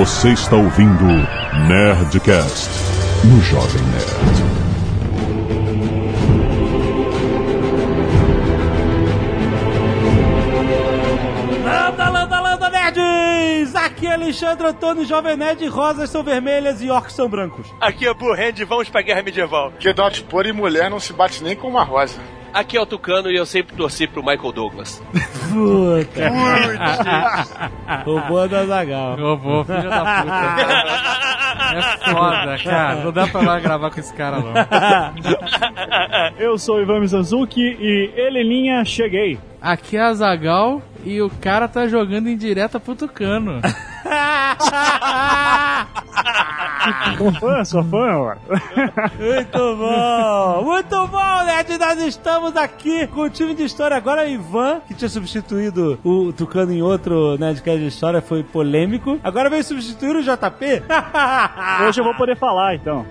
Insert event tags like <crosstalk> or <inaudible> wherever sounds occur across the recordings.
Você está ouvindo Nerdcast no Jovem Nerd. Landa, landa, landa, nerds! Aqui é Alexandre Antônio, Jovem Nerd, rosas são vermelhas e orcs são brancos. Aqui é Burrand, vamos pra guerra medieval. Que Dot Por e mulher não se bate nem com uma rosa. Aqui é o Tucano e eu sempre torci pro Michael Douglas. Puta. Roubou da Zagal. Robô, filho da puta. É foda, <laughs> cara. Não dá pra lá gravar com esse cara, não. <laughs> Eu sou o Ivan Mizanzuki e Heleninha, cheguei. Aqui é a Zagal e o cara tá jogando em direta pro Tucano. <laughs> Sou fã, sou fã, ó. Muito bom! Muito bom, Nerd! Nós estamos aqui com o time de história. Agora o Ivan, que tinha substituído o Tucano em outro Nerdcast de história, foi polêmico. Agora veio substituir o JP. <laughs> Hoje eu vou poder falar, então.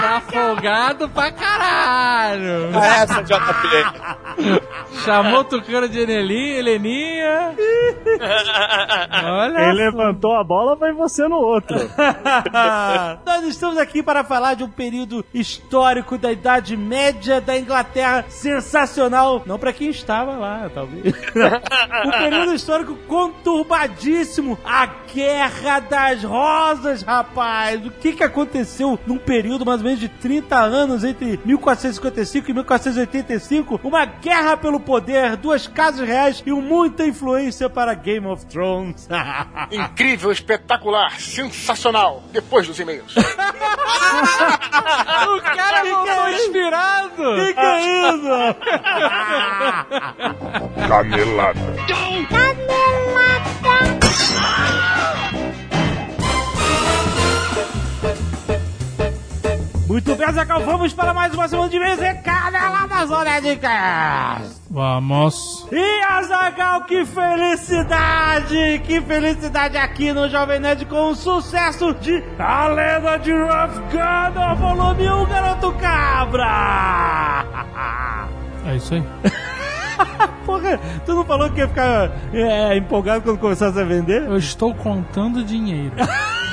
Tá folgado pra caralho. Essa, JP. Chamou o Tucano de Enelinha, Heleninha. <laughs> Olha Quem levantou a bola foi você no outro. <laughs> Nós estamos aqui para falar de um período histórico da Idade Média da Inglaterra sensacional. Não para quem estava lá, talvez. <laughs> um período histórico conturbadíssimo. A Guerra das Rosas, rapaz. O que, que aconteceu num período mais ou menos de 30 anos entre 1455 e 1485? Uma guerra pelo poder, duas casas reais e muita influência para Game of Thrones. <laughs> Incrível, espetacular, sensacional. Depois dos e-mails. <laughs> O cara não que é foi isso? inspirado. que é isso? Canelada. Muito bem, Zacal, vamos para mais uma semana de mês Canelada Zona de Cast. Vamos. E Azagal, que felicidade! Que felicidade aqui no Jovem Nerd com o sucesso de A Lenda de Rough Gunner, volume 1, Garoto Cabra! <laughs> É isso aí. Porra, tu não falou que ia ficar é, empolgado quando começasse a vender? Eu estou contando dinheiro. <laughs>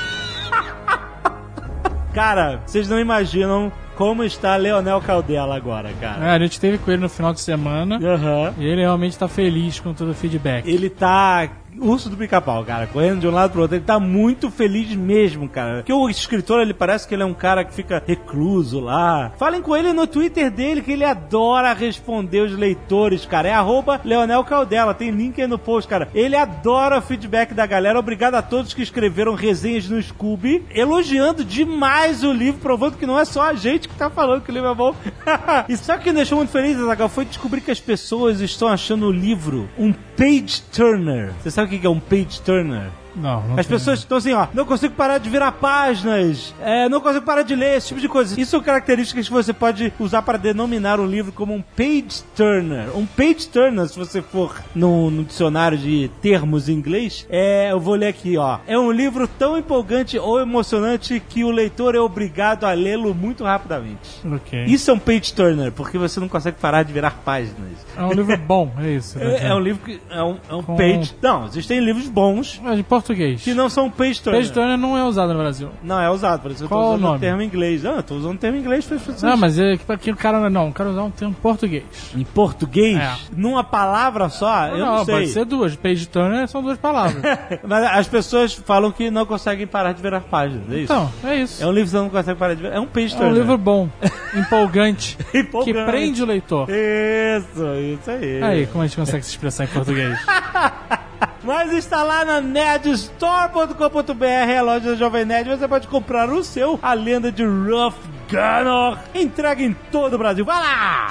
Cara, vocês não imaginam como está Leonel Caldela agora, cara. É, a gente teve com ele no final de semana. Aham. E ele realmente tá feliz com todo o feedback. Ele tá urso do pica-pau, cara, correndo de um lado pro outro. Ele tá muito feliz mesmo, cara. Porque o escritor, ele parece que ele é um cara que fica recluso lá. Falem com ele no Twitter dele, que ele adora responder os leitores, cara. É arroba Leonel Caldela. Tem link aí no post, cara. Ele adora o feedback da galera. Obrigado a todos que escreveram resenhas no Scooby, elogiando demais o livro, provando que não é só a gente que tá falando que o livro é bom. <laughs> e sabe o que me deixou muito feliz, Azaghal? Foi descobrir que as pessoas estão achando o livro um page turner. Você sabe o que é um page turner? Não, não As tem. pessoas estão assim, ó, não consigo parar de virar páginas, é, não consigo parar de ler, esse tipo de coisa. Isso são características que você pode usar para denominar um livro como um page turner. Um page turner, se você for no, no dicionário de termos em inglês, é, eu vou ler aqui, ó. É um livro tão empolgante ou emocionante que o leitor é obrigado a lê-lo muito rapidamente. Isso é um page turner, porque você não consegue parar de virar páginas. É um livro <laughs> bom, é isso. É, é um livro que é um, é um Com- page. Não, existem livros bons Mas português. que não são page turner. Page turner não é usado no Brasil. Não, é usado, por isso que eu Qual tô o usando o nome? termo em inglês. Não, eu tô usando o termo inglês pessoas. Não, mas é que aqui o cara não, o cara usar um termo português. Em português, É. numa palavra só, eu não, sei. pode ser duas. Page turner são duas palavras. <laughs> Mas as pessoas falam que não conseguem parar de virar páginas, é isso? então, é isso. É um livro que você não consegue parar de virar. É um page É um turner. livro bom, <laughs> empolgante, que Empolgante. prende o leitor. Isso, isso aí. Aí, como a gente consegue se expressar em português? <laughs> Mas está lá na nerdstore.com.br, a loja da Jovem Nerd. Você pode comprar o seu, a lenda de Rough Gunner. Entrega em todo o Brasil. Vai lá!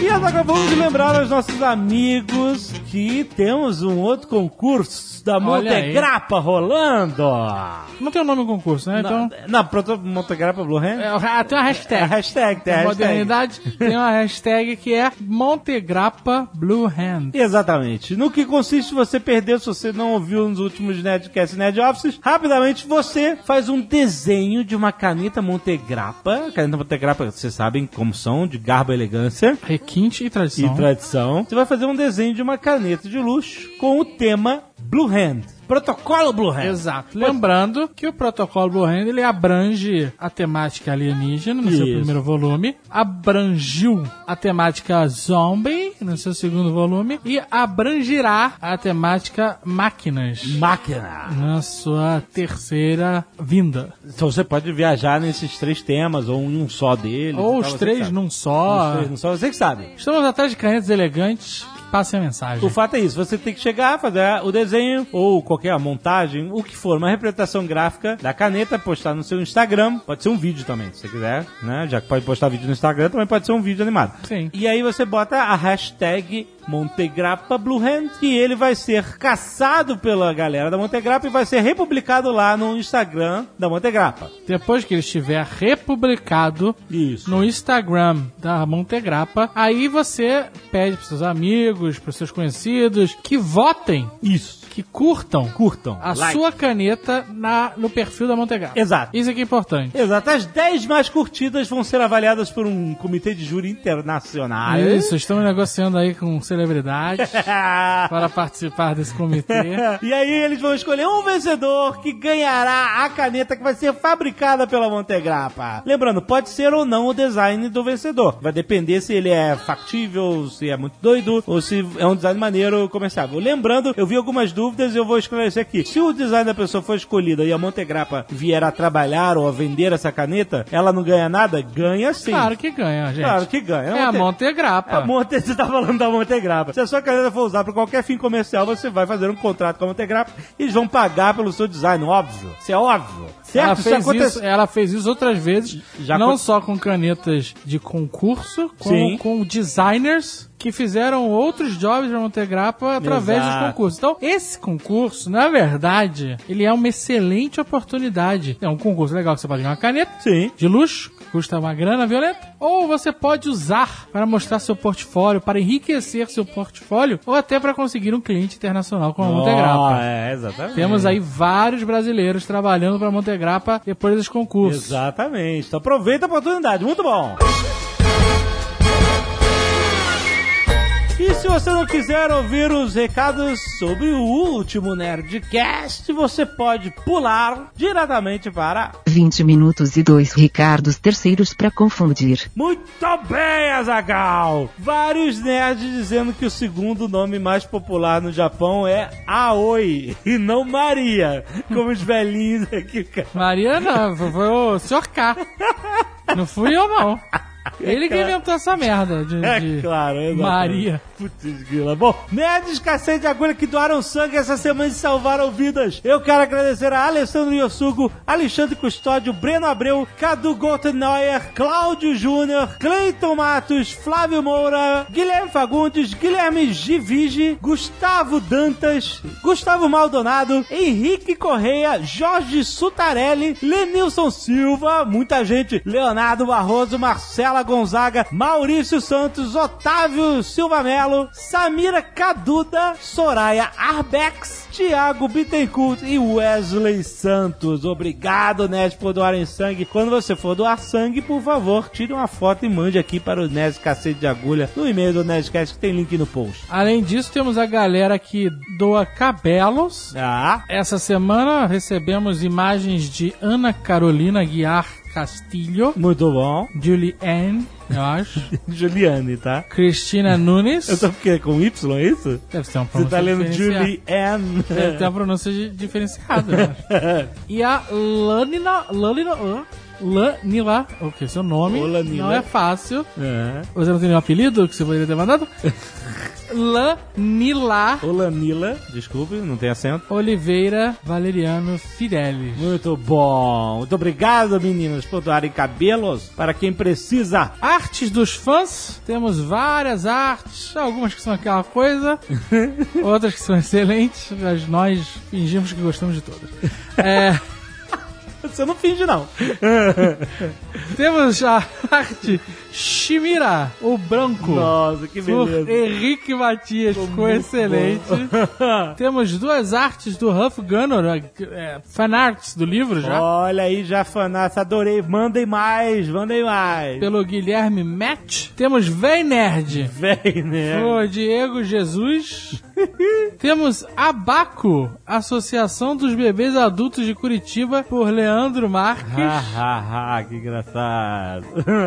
E agora vamos lembrar aos nossos amigos que temos um outro concurso da. Montegrappa rolando. Não tem o nome do concurso, né? Então. Na proto- Montegrappa Blue Hand? É, tem uma É a hashtag. hashtag, tem a hashtag. modernidade, tem uma hashtag que é Montegrappa Blue Hand. Exatamente. No que consiste você perder, se você não ouviu nos últimos Nerdcasts e Nerd Offices, rapidamente você faz um desenho de uma caneta Montegrappa. Caneta Montegrappa, vocês sabem como são, de garbo e elegância Requinte e e tradição. tradição. Você vai fazer um desenho de uma caneta de luxo com o tema Blue Hand. Protocolo Blue Hand. Exato. Lembrando que o protocolo Blue Hand ele abrange a temática alienígena no seu Isso. primeiro volume, abrangiu a temática zombie no seu segundo volume e abrangirá a temática máquinas Máquina. na sua terceira vinda. Então você pode viajar nesses três temas, ou em um só deles. Ou os tal, três num Os só. três num só, você que sabe. Estamos atrás de canetas elegantes que passem a mensagem. O fato é isso, você tem que chegar, fazer o desenho ou qualquer montagem, o que for, uma representação gráfica da caneta, postar no seu Instagram, pode ser um vídeo também, se você quiser, né? Já que pode postar vídeo no Instagram, também pode ser um vídeo animado. Sim. E aí você bota a hashtag Montegrappa Blue Hand, que ele vai ser caçado pela galera da Montegrappa e vai ser republicado lá no Instagram da Montegrappa. Depois que ele estiver republicado Isso. no Instagram da Montegrappa, aí você pede para seus amigos, para seus conhecidos que votem, Isso. que curtam, Curtam. a Like. sua caneta na, no perfil da Montegrappa. Exato. Isso aqui é importante. Exato. As 10 mais curtidas vão ser avaliadas por um comitê de júri internacional. Isso, estamos negociando aí com celebridades <laughs> para participar desse comitê. e aí eles vão escolher um vencedor que ganhará a caneta que vai ser fabricada pela Montegrappa. Lembrando, pode ser ou não o design do vencedor. Vai depender se ele é factível, se é muito doido, ou se é um design maneiro comerciável. Lembrando, eu vi algumas dúvidas e eu vou esclarecer aqui. Se o design da pessoa for escolhida e a Montegrappa vier a trabalhar ou a vender essa caneta, ela não ganha nada? Ganha sim. Claro que ganha, gente. Claro que ganha. É a Monte- Montegrappa. a Monte, você tá falando da Montegrappa. Se a sua caneta for usada para qualquer fim comercial, você vai fazer um contrato com a Montegrappa e eles vão pagar pelo seu design, óbvio. Isso é óbvio. Certo? Ela Isso fez, acontece- isso, ela fez isso outras vezes, Já não só com canetas de concurso, Sim. com, com designers que fizeram outros jobs para Montegrappa através Exato. dos concursos. Então, esse concurso, na verdade, ele é uma excelente oportunidade. É um concurso legal que você pode ganhar uma caneta Sim. de luxo, que custa uma grana violenta, ou você pode usar para mostrar seu portfólio, para enriquecer seu portfólio, ou até para conseguir um cliente internacional com a Montegrappa. Oh, é, exatamente. Temos aí vários brasileiros trabalhando para Montegrappa depois dos concursos. Exatamente. Então aproveita a oportunidade. Muito bom. E se você não quiser ouvir os recados sobre o último Nerdcast, você pode pular diretamente para 20 minutos e dois Ricardos terceiros pra confundir. Muito bem, Azagal! Vários nerds dizendo que o segundo nome mais popular no Japão é Aoi e não Maria, como os velhinhos aqui. cara. Mariana, foi o Sr. K. Não fui eu, não. Ele que inventou essa merda de, É de claro, exatamente. Maria. Putz, grila. Bom, nerds cacete de agulha que doaram sangue essa semana e salvaram vidas. Eu quero agradecer a Alessandro Yosugo, Alexandre Custódio, Breno Abreu, Cadu Goldneuer, Cláudio Júnior, Cleiton Matos, Flávio Moura, Guilherme Fagundes, Guilherme Givige, Gustavo Dantas, Gustavo Maldonado, Henrique Correia, Jorge Sutarelli, Lenilson Silva, muita gente, Leonardo Barroso, Marcela Gonzaga, Maurício Santos, Otávio Silva Melo, Samira Caduda, Soraya Arbex, Thiago Bittencourt e Wesley Santos. Obrigado, Nerd, por doarem sangue. Quando você for doar sangue, por favor, tire uma foto e mande aqui para o Nerd Cacete de Agulha no e-mail do Nerdcast que tem link no post. Além disso, temos a galera que doa cabelos. Ah, Essa semana recebemos imagens de Ana Carolina Guiar Castilho, muito bom. Julie eu acho, <laughs> Juliane, tá? Cristina Nunes. Eu tô porque com Y, é isso? Deve ter uma Você pronúncia tá lendo Ann. Deve ter uma pronúncia di- diferenciada. eu acho. <laughs> E a Lanina. Lanina. Lanila. O que? Seu nome. Ô, Lanila. Não é fácil. É. Você não tem nenhum apelido que você poderia ter mandado? <laughs> Lanila Olanila, desculpe, não tem acento. Oliveira Valeriano Fidelis. Muito bom. Muito obrigado, meninas, por doarem cabelos para quem precisa. Artes dos fãs, temos várias artes, algumas que são aquela coisa, <laughs> outras que são excelentes, mas nós fingimos que gostamos de todas. É, <laughs> <laughs> Você não finge, não. <laughs> Temos a arte Shimira, o branco. Nossa, que Por beleza. Henrique Matias, ficou excelente. <laughs> Temos duas artes do Huff Gunner, é, fanarts do livro já. Olha aí, já fanaça, adorei. Mandem mais, mandem mais. Pelo Guilherme Match. Temos Vem Nerd. Vem, né? Por Diego Jesus. Temos Abaco, Associação dos Bebês Adultos de Curitiba, por Leandro Marques. Ha, ha, ha, que engraçado.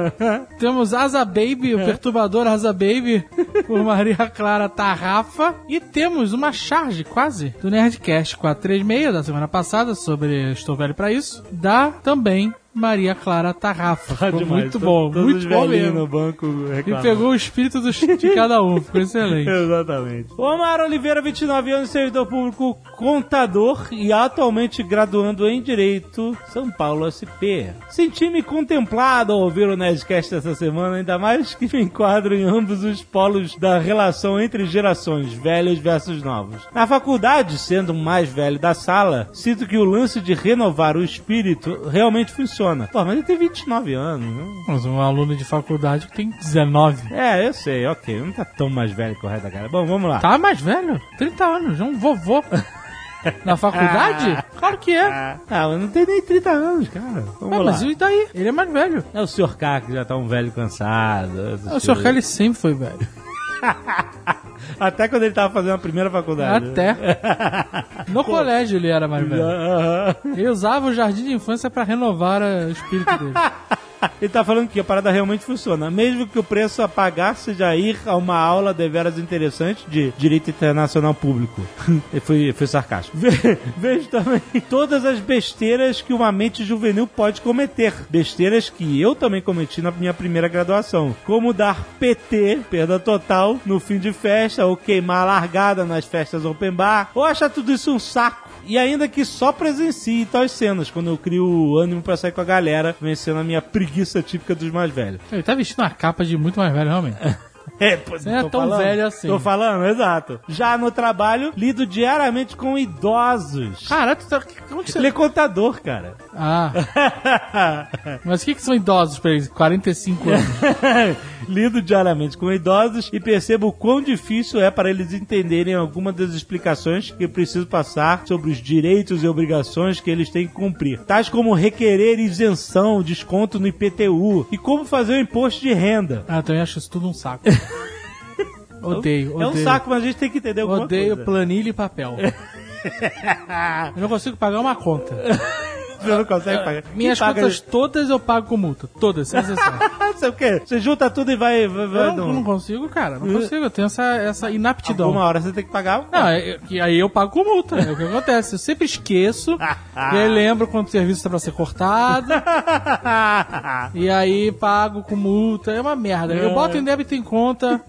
<laughs> Temos Asa Baby, o perturbador Asa Baby, por <laughs> Maria Clara Tarrafa. E temos uma charge, quase, do Nerdcast 436 da semana passada, sobre Estou Velho Pra Isso, da também Maria Clara Tarrafa. Ficou Demais. muito To- bom, todos muito bom velhinhos mesmo. no banco E pegou o espírito dos- de cada um, ficou <laughs> excelente. Exatamente. Omar Oliveira, 29 anos, servidor público, contador e atualmente graduando em Direito, São Paulo SP. Senti-me contemplado ao ouvir o Nerdcast essa semana, ainda mais que me enquadro em ambos os polos da relação entre gerações, velhos versus novos. Na faculdade, sendo o mais velho da sala, sinto que o lance de renovar o espírito realmente funciona. Pô, mas ele tem 29 anos, né? Mas um aluno de faculdade que tem 19. É, eu sei, ok. Não tá tão mais velho que o resto da cara. Bom, vamos lá. Tá mais velho? 30 anos, já um vovô. <laughs> Na faculdade? Claro que é. Ah, mas não tem nem 30 anos, cara. Vamos Ah, lá. mas e daí? Ele é mais velho. É o Sr. K que já tá um velho cansado. essas O Sr. coisas. Kelly sempre foi velho. <laughs> Até quando ele tava fazendo a primeira faculdade. Até. <laughs> No colégio ele era mais velho. Ele usava o jardim de infância pra renovar o espírito dele. <laughs> Ele tá falando que a parada realmente funciona. Mesmo que o preço a pagar seja ir a uma aula deveras interessante de Direito Internacional Público. <laughs> Foi, foi sarcástico. Ve- Vejo também todas as besteiras que uma mente juvenil pode cometer. Besteiras que eu também cometi na minha primeira graduação. Como dar PT, perda total, no fim de festa, ou queimar a largada nas festas open bar, ou achar tudo isso um saco. E ainda que só presencie tais cenas, quando eu crio o ânimo pra sair com a galera, vencendo a minha preguiça típica dos mais velhos. Ele tá vestindo uma capa de muito mais velho, realmente. <laughs> É, não é tão falando. velho assim. Tô falando, exato. Já no trabalho, lido diariamente com idosos. Cara, tu tá... Onde você... Ele é contador, cara. Ah, <laughs> mas o que, que são idosos pra eles? 45 anos. <laughs> Lido diariamente com idosos e percebo o quão difícil é para eles entenderem algumas das explicações que preciso passar sobre os direitos e obrigações que eles têm que cumprir, tais como requerer isenção, desconto no IPTU e como fazer o imposto de renda. Ah, também acho isso tudo um saco. Odeio, <laughs> odeio. É um saco, mas a gente tem que entender alguma Odeio coisa. planilha e papel. <laughs> Eu não consigo pagar uma conta. <laughs> Você não consegue pagar. Minhas Quem paga contas todas eu pago com multa. Todas, sem exceção. <laughs> Você o quê? Você junta tudo e vai. vai, vai Eu não, não consigo, cara. Não consigo. Eu tenho essa, essa inaptidão. Alguma hora você tem que pagar. Não, é- que aí eu pago com multa. É o que acontece. Eu sempre esqueço. <laughs> e aí lembro quando o serviço tá pra ser cortado. <laughs> e aí pago com multa. É uma merda. Eu boto em débito em conta.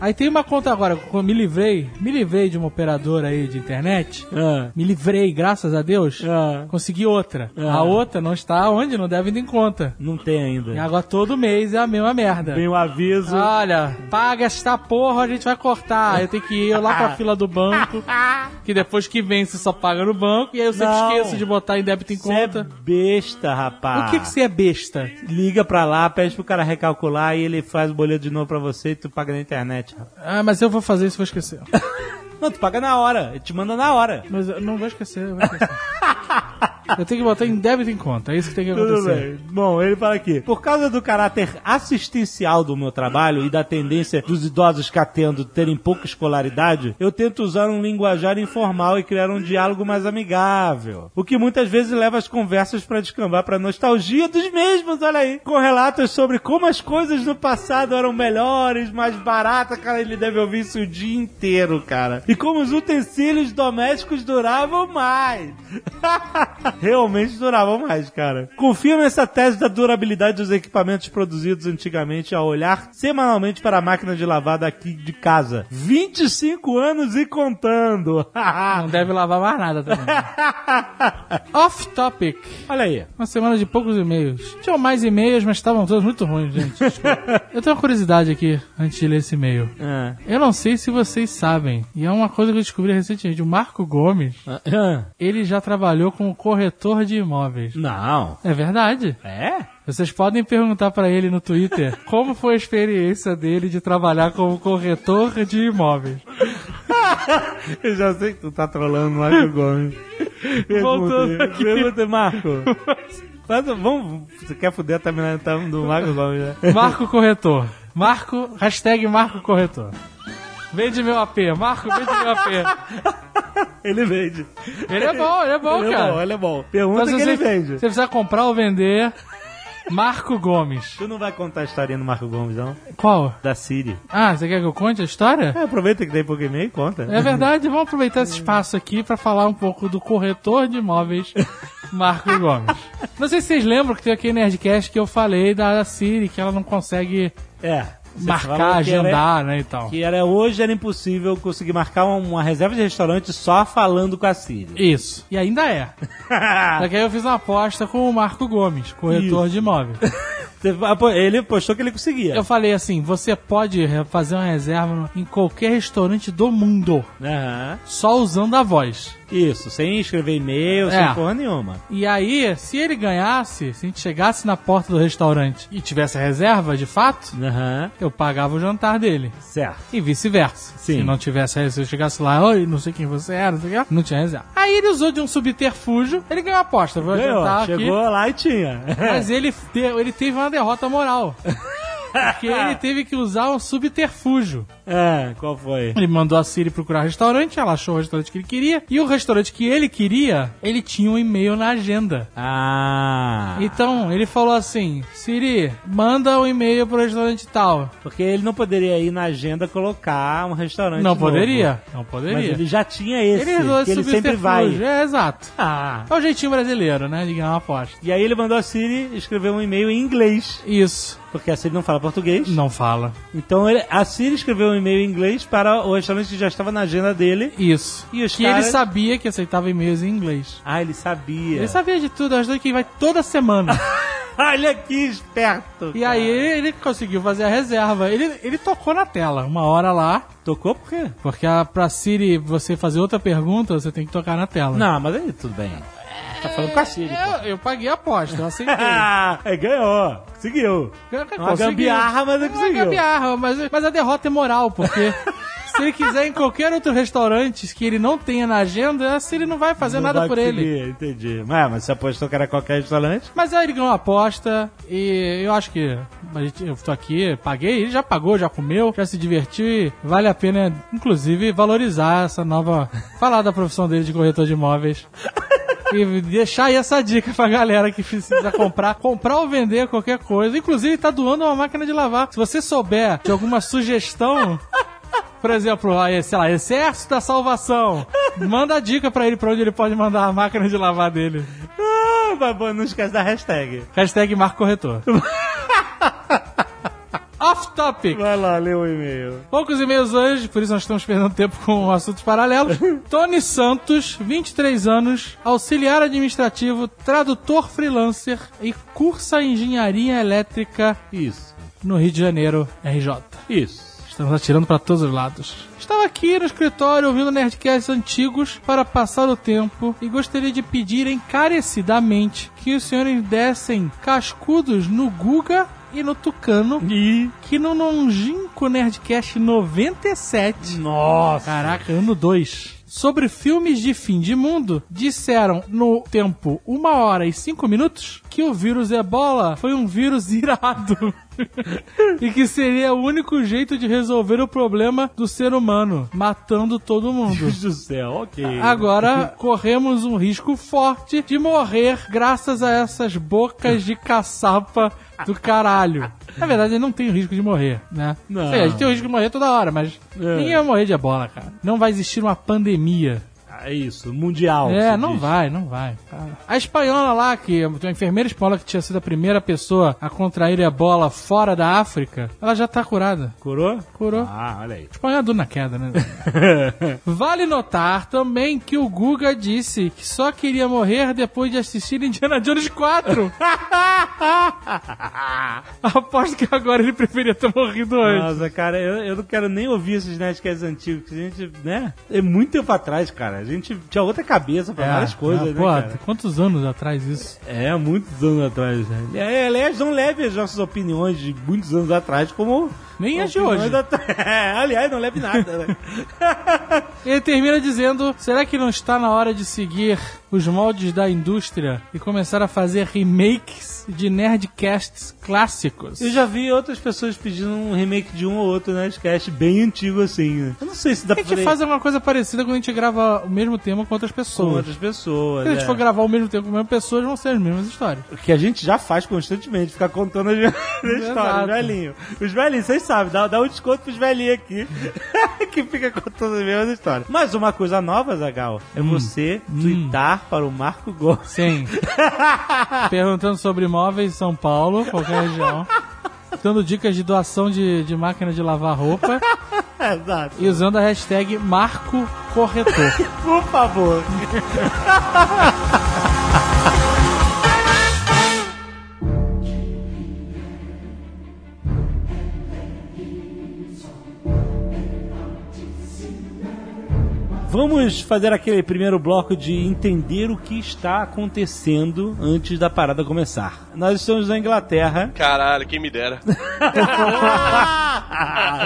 Aí tem uma conta agora. Eu me livrei. Me livrei de uma operadora aí de internet. Ah, Me livrei, graças a Deus. ah, Consegui outra. Ah. A outra não está onde? Não deve ir em conta. não tem ainda. E agora todo mês é a mesma merda. Vem o aviso. Olha, paga esta porra, a gente vai cortar. Eu tenho que ir lá pra <laughs> fila do banco, que depois que vence só paga no banco, e aí eu sempre Não. esqueço de botar em débito em Você é conta. besta, rapaz. O que que você é besta? Liga pra lá, pede pro cara recalcular e ele faz o boleto de novo pra você e tu paga na internet. rapaz. Ah, mas eu vou fazer isso, vou esquecer. <laughs> Não, tu paga na hora. Ele te manda na hora. Mas eu não vou esquecer, eu vou esquecer. <laughs> Eu tenho que botar em débito em conta, é isso que tem que Tudo acontecer. bem. Bom, ele fala aqui. Por causa do caráter assistencial do meu trabalho e da tendência dos idosos catendo terem pouca escolaridade, eu tento usar um linguajar informal e criar um diálogo mais amigável. O que muitas vezes leva as conversas para descambar para nostalgia dos mesmos, olha aí. Com relatos sobre como as coisas no passado eram melhores, mais baratas, cara, ele deve ouvir isso o dia inteiro, cara. E como os utensílios domésticos duravam mais. <laughs> Realmente duravam mais, cara. Confio nessa tese da durabilidade dos equipamentos produzidos antigamente ao olhar semanalmente para a máquina de lavar daqui de casa. 25 anos e contando. <laughs> Não deve lavar mais nada também. <laughs> Off topic. Olha aí. Uma semana de poucos e-mails. Tinham mais e-mails, mas estavam todos muito ruins, gente. <laughs> Eu tenho uma curiosidade aqui, antes de ler esse e-mail. Ah. Eu não sei se vocês sabem, e é uma coisa que eu descobri recentemente. O Marco Gomes, Ah. ele já trabalhou como corretor corretor de imóveis. Não. É verdade. É? Vocês podem perguntar pra ele no Twitter <laughs> como foi a experiência dele de trabalhar como corretor de imóveis. <laughs> Eu já sei que tu tá trolando o Marco Gomes. Voltando aqui. pergunta, Marco. Mas, vamos, você quer fuder a timeline do Marco Gomes, né? Marco Corretor. Marco, hashtag Marco Corretor. Vende meu AP. Marco, vende meu AP. <laughs> Ele vende. Ele é bom, ele é bom, ele cara. é bom, ele é bom. Pergunta Então, que ele vende. se você precisar comprar ou vender, Marco Gomes. Tu não vai contar a historinha do Marco Gomes, não? Qual? Da Siri. Ah, você quer que eu conte a história? É, aproveita que tem pouco e-mail e conta. É verdade, vamos aproveitar esse espaço aqui pra falar um pouco do corretor de imóveis Marco Gomes. <laughs> Não sei se vocês lembram que tem aqui no Nerdcast que eu falei da Siri, que ela não consegue É. Você marcar, que era- agendar, né, e tal. Que era hoje era impossível conseguir marcar uma, reserva de restaurante só falando com a Siri. Isso. E ainda é. <laughs> Só que aí eu fiz uma aposta com o Marco Gomes, corretor Isso. de imóveis. <laughs> Você- Ele postou que ele conseguia. Eu falei assim, você pode fazer uma reserva em qualquer restaurante do mundo, Aham. só usando a voz. Isso, sem escrever e-mail, É. sem porra nenhuma. E aí, se ele ganhasse, se a gente chegasse na porta do restaurante e tivesse a reserva, de fato, Aham. eu pagava o jantar dele. Certo. E vice-versa. Se não tivesse, se eu chegasse lá, oi, não sei quem você era, não sei o que, não tinha reserva. Aí ele usou de um subterfúgio, ele ganhou a aposta, vou Ganhou. adiantar Chegou aqui. lá e tinha. <laughs> Mas ele, te- ele teve uma derrota moral. <laughs> Porque ele teve que usar um subterfúgio. É, qual foi? Ele mandou a Siri procurar restaurante, ela achou o restaurante que ele queria. E o restaurante que ele queria, ele tinha um e-mail na agenda. Ah. Então, ele falou assim: Siri, manda um e-mail pro restaurante tal. Porque ele não poderia ir na agenda colocar um restaurante Não novo. poderia? Não Mas poderia. ele já tinha esse, Ele que ele sempre vai. É, exato. Ah. É o jeitinho brasileiro, né? De ganhar uma aposta. E aí ele mandou a Siri escrever um e-mail em inglês, Isso. porque a Siri não fala português. Não fala. Então ele, a Siri escreveu um e-mail em inglês para o restaurante que já estava na agenda dele. Isso. E os que caras- ele sabia que aceitava e-mails em inglês. Ah, ele sabia. Ele sabia de tudo, é que vai toda semana. <laughs> Olha que esperto. e aí ele, ele conseguiu fazer a reserva. Ele, ele tocou na tela, uma hora lá. Tocou por quê? Porque a, pra Siri você fazer outra pergunta, você tem que tocar na tela. Não, mas aí tudo bem. Tá falando com a Siri. Eu, eu paguei a aposta, eu aceitei. Ah, <laughs> é, ganhou. Conseguiu. Uma gambiarra, mas ele Uma conseguiu. gambiarra, mas, mas a derrota é moral, porque <laughs> se ele quiser em qualquer outro restaurante que ele não tenha na agenda, a Siri não vai fazer Não nada vai por ele. conseguir, Entendi. Mas, mas você apostou que era qualquer restaurante? Mas aí ele ganhou a aposta e eu acho que a gente, eu tô aqui, paguei, ele já pagou, já comeu, já se divertiu e vale a pena, inclusive, valorizar essa nova. <laughs> falar da profissão dele de corretor de imóveis. E deixar aí essa dica pra galera que precisa comprar, comprar ou vender qualquer coisa. Inclusive, tá doando uma máquina de lavar. Se você souber de alguma sugestão, por exemplo, sei lá, Exército da Salvação, manda a dica pra ele pra onde ele pode mandar a máquina de lavar dele. Ah, bom, não esquece da hashtag. Hashtag Marco Corretor. <laughs> Off topic. Vai lá, lê o e-mail. Poucos e-mails hoje, por isso nós estamos perdendo tempo com assuntos paralelos. <laughs> Tony Santos, 23 anos, auxiliar administrativo, tradutor freelancer e cursa engenharia elétrica Isso. no Rio de Janeiro, RJ. Isso. Estamos atirando para todos os lados. Estava aqui no escritório ouvindo Nerdcasts antigos para passar o tempo e gostaria de pedir encarecidamente que os senhores dessem cascudos no Guga e no Tucano E. que no longínquo Nerdcast 97 Nossa. Caraca, ano 2. Sobre filmes de fim de mundo, disseram no tempo 1 hora e 5 minutos que o vírus ebola foi um vírus <laughs> irado. e que seria o único jeito de resolver o problema do ser humano, matando todo mundo. Deus do céu, ok. Agora <laughs> corremos um risco forte de morrer graças a essas bocas de caçapa do caralho. Na verdade, não tem o risco de morrer, né? Não. Sei, a gente tem o risco de morrer toda hora, mas É. ninguém vai morrer de ebola, cara. Não vai existir uma pandemia. É isso, mundial. é, não diz. vai, não vai. cara. A espanhola lá, que a enfermeira espanhola que tinha sido a primeira pessoa a contrair ebola fora da África, ela já tá curada. Curou? Curou. Ah, olha aí. Espanhol é na queda, né? <laughs> Vale notar também que o Guga disse que só queria morrer depois de assistir Indiana Jones 4. <laughs> Aposto que agora ele preferia ter morrido antes. Nossa, cara, eu, eu não quero nem ouvir esses Nerdcasts antigos, que a gente, né? É muito tempo atrás, cara. A gente tinha outra cabeça pra É, várias coisas, é, né, pô, cara? quantos anos atrás isso? É, muitos anos atrás, né? É, aliás, não leve as nossas opiniões de muitos anos atrás como... Nem as de opiniões hoje. da- <laughs> É, aliás, não leve nada, né? <laughs> Ele termina dizendo: será que não está na hora de seguir os moldes da indústria e começar a fazer remakes de nerdcasts clássicos? Eu já vi outras pessoas pedindo um remake de um ou outro Nerdcast bem antigo assim, né? Eu não sei se dá A pra gente fazer faz alguma coisa parecida quando a gente grava o mesmo tema com outras com pessoas. outras pessoas. Se a gente é. for gravar o mesmo tempo com as mesmas pessoas, vão ser as mesmas histórias. Que a gente já faz constantemente, ficar contando as <laughs> mesmas histórias, os velhinhos. Os velhinhos, vocês sabem, dá, dá um desconto pros velhinhos aqui, <laughs> que fica contando as mesmas histórias. Mas uma coisa nova, Zagal, é você twittar para o Marco Gomes. Sim. <laughs> Perguntando sobre imóveis em São Paulo, qualquer região. Dando dicas de doação de, de máquina de lavar roupa Exato. e usando a hashtag Marco Corretor. <laughs> Por favor. Vamos fazer aquele primeiro bloco de entender o que está acontecendo antes da parada começar. Nós estamos na Inglaterra. Caralho, quem me dera. <laughs>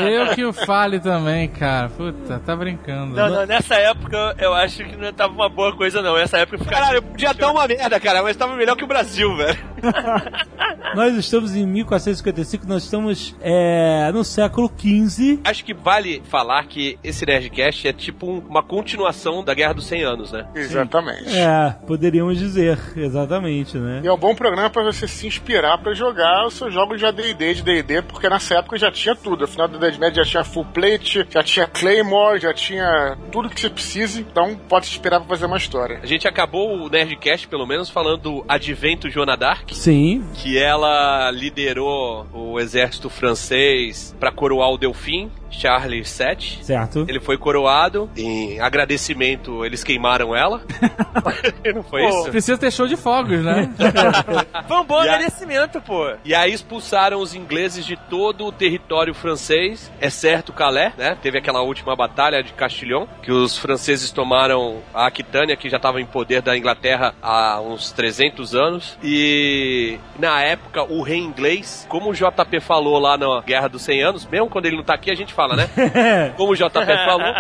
Eu que o fale também, cara. Puta, tá brincando. Não, não, nessa época eu acho que não tava uma boa coisa, não. Nessa época eu ficava. Caralho, podia estar uma merda, cara, mas tava melhor que o Brasil, velho. <laughs> Nós estamos em 1455, nós estamos é, no século XV. Acho que vale falar que esse Nerdcast é tipo um- uma continuação da Guerra dos 100 Anos, né? Exatamente. É, poderíamos dizer, exatamente, né? E é um bom programa pra você se inspirar pra jogar os seus jogos de AD&D, de D&D, porque nessa época já tinha tudo. Afinal da Idade Média já tinha full plate, já tinha Claymore, já tinha tudo que você precise. Então pode se inspirar pra fazer uma história. A gente acabou o Nerdcast, pelo menos, falando do Advento Joana Dark, Sim, que ela liderou o exército francês pra coroar o Delfim, Charles VII. certo. Ele foi coroado, em agradecimento eles queimaram ela. <laughs> <laughs> Não foi isso? Precisa ter show de fogos, né? <laughs> Foi um bom é E a- agradecimento, pô. E aí expulsaram os ingleses de todo o território francês, exceto Calais, né? Teve aquela última batalha de Castillon, que os franceses tomaram a Aquitânia, que já estava em poder da Inglaterra há uns 300 anos. E na época, o rei inglês, como o JP falou lá na Guerra dos 100 Anos, mesmo quando ele não tá aqui, a gente fala, né? <laughs> Como o JP falou,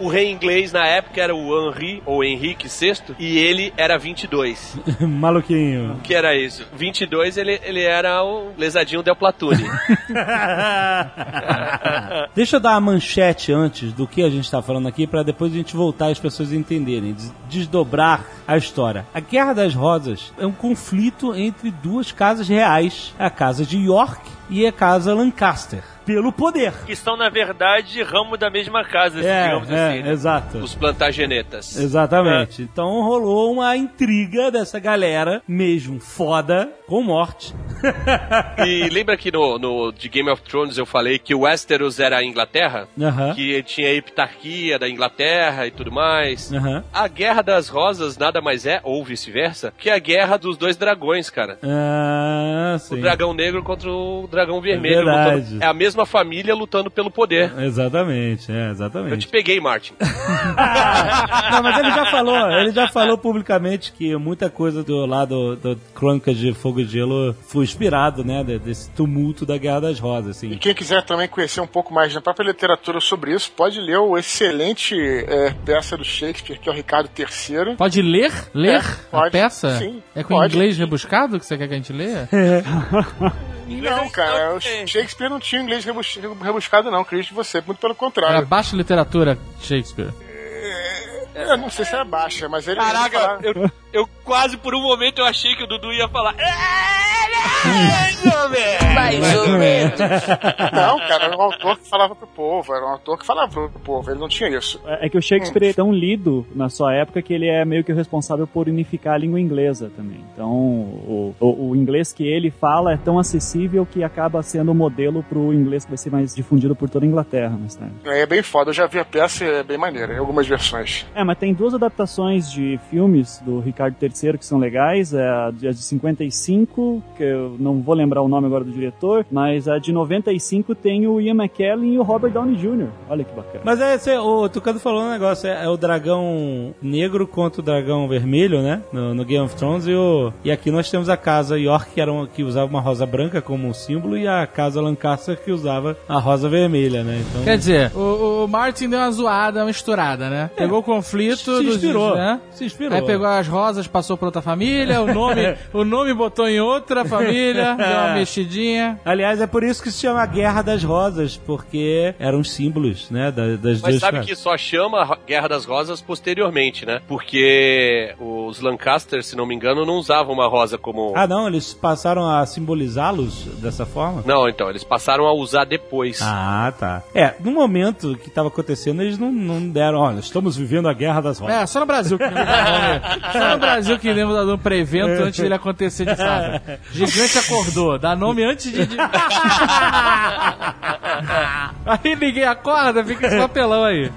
<laughs> o rei inglês na época era o Henri, ou Henrique VI, e ele era 22. <laughs> Maluquinho. O que era isso? 22, ele, ele era o lesadinho Del Platune. Deixa eu dar a manchete antes do que a gente está falando aqui, para depois a gente voltar e as pessoas entenderem, des- desdobrar a história. A Guerra das Rosas é um conflito entre duas casas reais, a casa de York e a casa Lancaster, pelo poder. Que são, na verdade, ramo da mesma casa, É, digamos é, assim. né? exato. Os plantagenetas. Exatamente. Então rolou uma intriga dessa galera, mesmo foda, com morte. E lembra que no, no de Game of Thrones eu falei que o Westeros era a Inglaterra? Aham. Que tinha a heptarquia da Inglaterra e tudo mais. Aham. A Guerra das Rosas nada mais é, ou vice-versa, que a guerra dos dois dragões, cara. Ah, O sim. dragão negro contra o dragão vermelho. É É a mesma família lutando pelo poder. Exatamente, é, Eu te exatamente. peguei, Martin. <laughs> Não, mas ele já falou, ele já falou publicamente que muita coisa do lado do Crônica de Fogo e Gelo foi inspirado, né, de- desse tumulto da Guerra das Rosas, E assim. quem quiser também conhecer um pouco mais da própria literatura sobre isso, pode ler o excelente é, peça do Shakespeare, que é o Ricardo III. Pode ler? Ler É, a pode. peça? Sim, é com pode. inglês rebuscado que você quer que a gente leia? <laughs> Não, cara, o Shakespeare não tinha inglês rebus- rebuscado, não, acredito em você, muito pelo Era contrário. baixa literatura Shakespeare. Eu não sei se era baixa, mas ele. Caraca, eu, eu quase por um momento eu achei que o Dudu ia falar. "É, Mais ou menos. Não, cara, era um autor que falava pro povo, era um autor que falava pro povo, ele não tinha isso. É é que o Shakespeare é tão lido na sua época que ele é meio que o responsável por unificar a língua inglesa também. Então, o, o, o inglês que ele fala é tão acessível que acaba sendo o modelo pro inglês que vai ser mais difundido por toda a Inglaterra mais tarde. É bem foda, eu já vi a peça e é bem maneira, em algumas versões. É, mas tem duas adaptações de filmes do Ricardo III que são legais. É a de a de 55, que eu não vou lembrar o nome agora do diretor, mas a de 95 tem o Ian McKellen e o Robert Downey Jr. Olha que bacana. Mas é, cê, o Tucano falou um negócio, é, é o dragão negro contra o dragão vermelho, né? No, no Game of Thrones e, o, e aqui nós temos a casa York que, era uma, que usava uma rosa branca como símbolo e a casa Lancaster que usava a rosa vermelha, né? Então, Quer dizer, o, o Martin deu uma zoada, uma misturada, né? Pegou o conflito se dos- inspirou, né? se inspirou. Aí pegou as rosas, passou pra outra família, o nome, <laughs> o nome botou em outra família, deu uma mexidinha. Aliás, é por isso que se chama Guerra das Rosas, porque eram símbolos, né, da- das Mas sabe casas. que só chama Guerra das Rosas posteriormente, né? Porque os Lancaster, se não me engano, não usavam uma rosa como. Ah, não, eles passaram a simbolizá-los dessa forma? Não, então, eles passaram a usar depois. Ah, tá. É, no momento que estava acontecendo, eles não, não deram, olha, estamos vivendo a Guerra das Rosas. É, só no Brasil que lembra. <laughs> Só no Brasil que lembra dar nome pra evento antes dele acontecer de fato. <laughs> Gigante acordou, dá nome antes de. de- <laughs> aí ninguém acorda, fica esse papelão aí.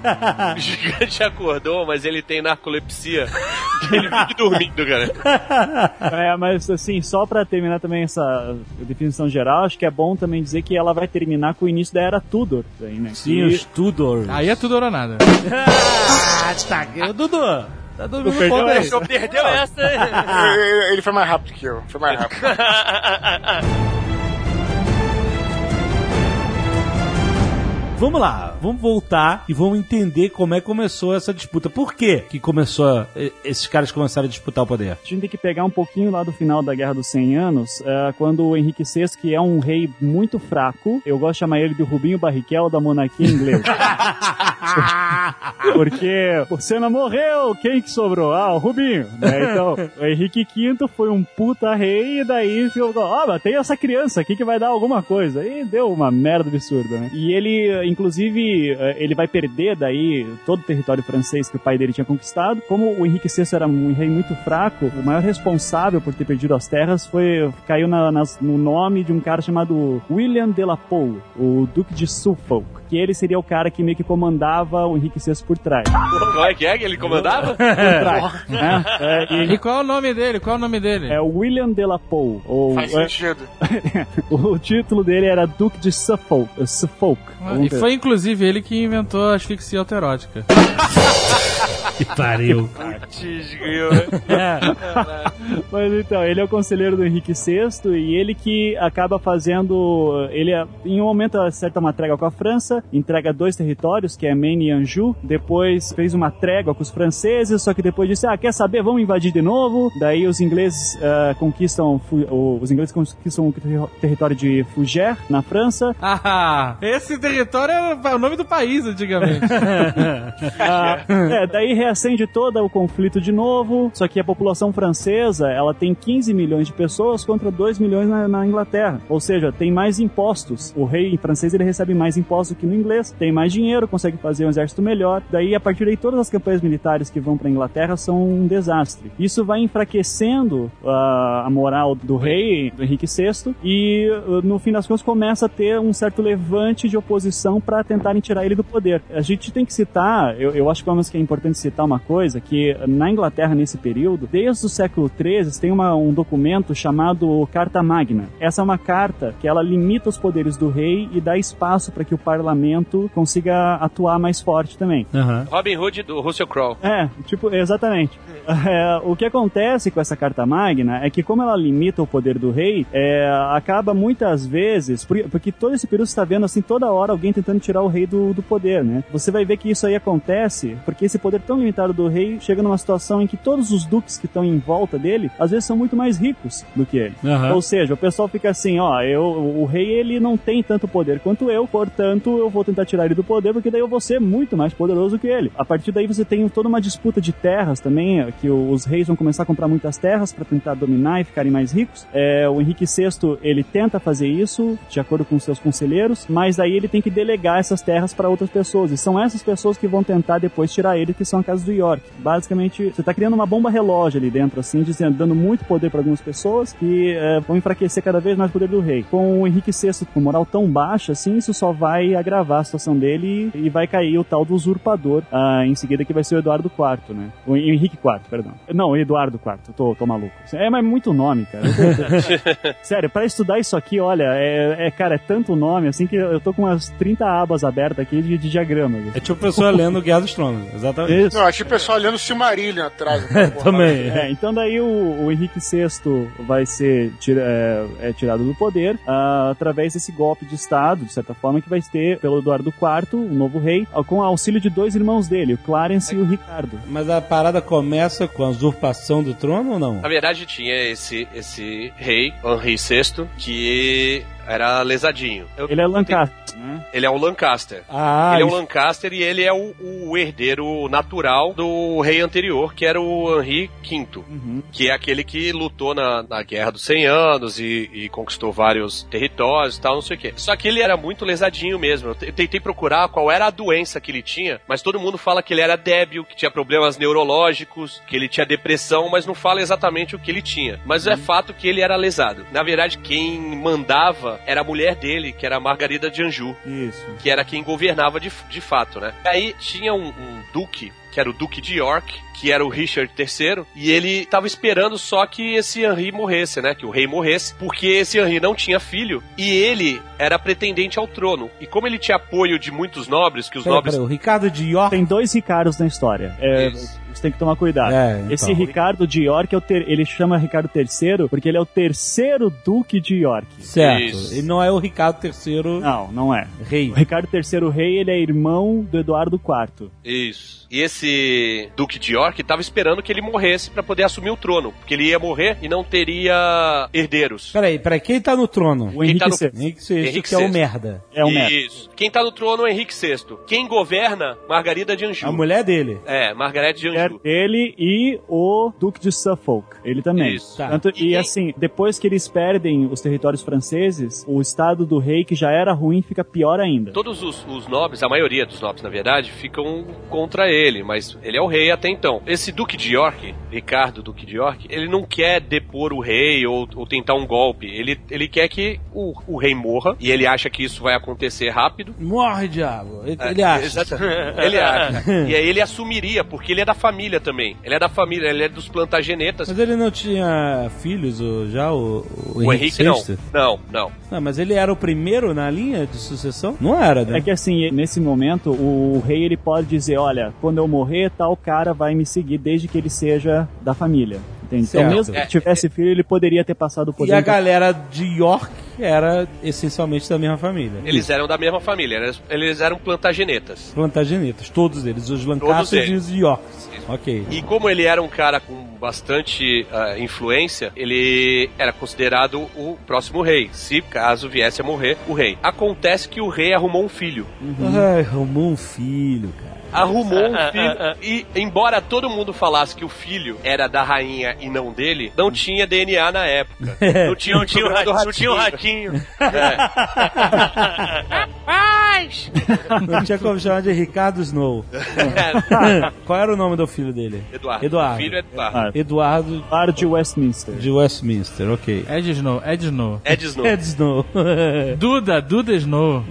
O gigante acordou, mas ele tem narcolepsia. ele vive dormindo, cara. É, mas assim, só pra terminar também essa definição geral, acho que é bom também dizer que ela vai terminar com o início da era Tudor. Aí, né? Sim, Que- os Tudors. Aí é tudo ou nada. <laughs> Ah, tá. Dudu, tá dormindo perdeu ponto aí. essa? Perdeu essa. <laughs> Ele, ele foi mais rápido que eu. Foi mais rápido. <laughs> Vamos lá, vamos voltar e vamos entender como é que começou essa disputa. Por que que começou, esses caras começaram a disputar o poder? A gente tem que pegar um pouquinho lá do final da Guerra dos 100 Anos, é, quando o Henrique VI, que é um rei muito fraco, eu gosto de chamar ele de Rubinho Barrichello da monarquia inglesa. <laughs> Porque o Senna morreu, quem que sobrou? Ah, o Rubinho. né? <laughs> Então, o Henrique V foi um puta rei e daí ficou, ó, mas tem essa criança aqui que vai dar alguma coisa. E deu uma merda absurda, né? E ele, inclusive, eh, ele vai perder daí todo o território francês que o pai dele tinha conquistado. Como o Henrique VI era um rei muito fraco, o maior responsável por ter perdido as terras foi caiu na- nas- no nome de um cara chamado William de la Pole, o Duque de Suffolk, que ele seria o cara que meio que comandava o Henrique VI por trás. Qual é que é que ele comandava? Por trás, né? É, e E qual é o nome dele? Qual é o nome dele? é o William de la Pole, ou Faz é, sentido. <laughs> o título dele era Duque de Suffolk. Suffolk. Ah, E foi inclusive ele que inventou a asfixia autoerótica. <laughs> Que pariu. Putz, grilo. Mas então, ele é o conselheiro do Henrique VI e ele que acaba fazendo. Ele, em um momento, acerta uma trégua com a França, entrega dois territórios, que é Maine e Anjou. Depois fez uma trégua com os franceses, só que depois disse: Ah, quer saber? Vamos invadir de novo. Daí os ingleses ah, conquistam. Os ingleses conquistam o terri- território de Fougères, na França. Ah, esse território é o nome do país antigamente. <laughs> Ah, é, daí reacende todo o conflito de novo, só que a população francesa, ela tem 15 milhões de pessoas contra 2 milhões na, na Inglaterra. Ou seja, tem mais impostos. O rei francês, ele recebe mais impostos que no inglês, tem mais dinheiro, consegue fazer um exército melhor. Daí, a partir daí, todas as campanhas militares que vão pra Inglaterra são um desastre. Isso vai enfraquecendo ah, a moral do rei, do Henrique VI, e ah, no fim das contas começa a ter um certo levante de oposição para tentarem tirar ele do poder. A gente tem que citar, eu, eu acho pelo menos que é importante citar uma coisa, que na Inglaterra nesse período, desde o século XIII, tem uma- um documento chamado Carta Magna. Essa é uma carta que ela limita os poderes do rei e dá espaço para que o parlamento consiga atuar mais forte também. Aham. Robin Hood do Russell Crowe. É, tipo, exatamente. <laughs> É, o que acontece com essa carta magna é que, como ela limita o poder do rei, é, acaba muitas vezes, por- porque todo esse período você está vendo assim, toda hora alguém tentando tirar o rei do, do poder, né? Você vai ver que isso aí acontece porque esse poder tão limitado do rei chega numa situação em que todos os duques que estão em volta dele, às vezes são muito mais ricos do que ele. Aham. Ou seja, o pessoal fica assim, ó, eu, o rei ele não tem tanto poder quanto eu, portanto eu vou tentar tirar ele do poder porque daí eu vou ser muito mais poderoso que ele. A partir daí você tem toda uma disputa de terras também, é, que os reis vão começar a comprar muitas terras para tentar dominar e ficarem mais ricos. É, o Henrique VI ele tenta fazer isso de acordo com seus conselheiros, mas daí ele tem que delegar essas terras para outras pessoas e são essas pessoas que vão tentar depois tirar ele, que são são a casa do York. Basicamente, você tá criando uma bomba relógio ali dentro, assim, dizendo, dando muito poder para algumas pessoas que é, vão enfraquecer cada vez mais o poder do rei. Com o Henrique VI com moral tão baixa, assim, isso só vai agravar a situação dele e, e vai cair o tal do usurpador ah, em seguida, que vai ser o Eduardo IV, né? O Henrique IV, perdão. Não, o Eduardo IV, tô, tô maluco. É, mas é muito nome, cara. <laughs> Sério, pra estudar isso aqui, olha, é, é, cara, é tanto nome, assim, que eu tô com umas 30 abas abertas aqui de, de diagramas. É tipo a pessoa lendo Guerra dos Tronos, exatamente. Isso. Não, achei o pessoal olhando o Silmarillion atrás. <laughs> Também. É, então daí o, o Henrique VI vai ser tira- é, é tirado do poder ah, através desse golpe de Estado, de certa forma, que vai ter pelo Eduardo IV, o novo rei, ah, com o auxílio de dois irmãos dele, o Clarence e o Ricardo. Mas a parada começa com a usurpação do trono ou não? Na verdade, tinha esse, esse rei, Henri VI, que era lesadinho. Eu- Ele é Lancaster, né? Ele é o Lancaster. Ah, ele é o isso- Lancaster e ele é o, o herdeiro natural do rei anterior, que era o Henri V, Uhum. que é aquele que lutou na, na Guerra dos 100 Anos e, e conquistou vários territórios e tal, não sei o quê. Só que ele era muito lesadinho mesmo. Eu te- eu tentei procurar qual era a doença que ele tinha, mas todo mundo fala que ele era débil, que tinha problemas neurológicos, que ele tinha depressão, mas não fala exatamente o que ele tinha. Mas é fato que ele era lesado. Na verdade, quem mandava era a mulher dele, que era a Margarida de Anjou Isso. que era quem governava de, de fato, né? Aí tinha um, um duque, que era o Duque de York, que era o Richard III, e ele tava esperando só que esse Henry morresse, né? Que o rei morresse, porque esse Henry não tinha filho e ele era pretendente ao trono. E como ele tinha apoio de muitos nobres, que os Peraí, nobres. peraí, o Ricardo de York. Tem dois Ricardos na história. É, Isso. Você tem que tomar cuidado. É, então. Esse Ricardo de York, é o ter- ele chama Ricardo III porque ele é o terceiro duque de York. Certo. Isso. Ele não é o Ricardo III Não, não é. rei. O Ricardo III rei, ele é irmão do Eduardo IV. Isso. E esse Duque de York tava esperando que ele morresse pra poder assumir o trono, porque ele ia morrer e não teria herdeiros. Peraí, peraí, quem tá no trono? O Henrique tá no- VI. Henrique VI, Henrique que é o VI. merda. É um merda. Isso. Quem tá no trono é Henrique VI. Quem governa, Margarida de Anjou. A mulher dele. É, Margarete de mulher Dele e o Duque de Suffolk. Ele também. Isso. Tá. Tanto- E- e assim, depois que eles perdem os territórios franceses, o estado do rei, que já era ruim, fica pior ainda. Todos os, os nobres, a maioria dos nobres, na verdade, ficam contra ele, mas ele é o rei até então. Esse Duque de York, Ricardo Duque de York, ele não quer depor o rei ou, ou tentar um golpe. Ele, ele quer que o, o rei morra, e ele acha que isso vai acontecer rápido. Morre, diabo. Ele, ele É, acha. exatamente. Ele acha. <laughs> <laughs> E aí ele assumiria, porque ele é da família também. Ele é da família, ele é dos plantagenetas. Mas ele não tinha filhos o- já, o, o, O Henrique Henrique não. VI? Não, não. Não, mas ele era o primeiro na linha de sucessão? Não era, né? É que assim, nesse momento, o rei ele pode dizer, olha, quando eu morrer, tal cara vai me seguir desde que ele seja da família. Entende? Certo. Então, mesmo que É, tivesse filho, ele poderia ter passado o poder. E a galera de York era essencialmente da mesma família. Eles eram da mesma família, eles, eles eram plantagenetas. Plantagenetas, todos eles, os Lancasters e os Yorks. Ok. E como ele era um cara com bastante ah, influência, ele era considerado o próximo rei, se caso viesse a morrer o rei. Acontece que o rei arrumou um filho. Ai, arrumou um filho, cara. Arrumou um filho e, embora todo mundo falasse que o filho era da rainha e não dele, não tinha DNA na época. <laughs> Não tinha, Não tinha o ratinho. Não tinha o ratinho. <laughs> Não tinha como chamar de Ricardo Snow. É, <laughs> Qual era o nome do filho dele? Eduardo. Eduardo. O filho é Eduardo. Ah, Eduardo Lar de Westminster. de Westminster, ok. Ed Snow, Ed Snow. Ed Snow. Ed Snow. Duda, Duda Snow.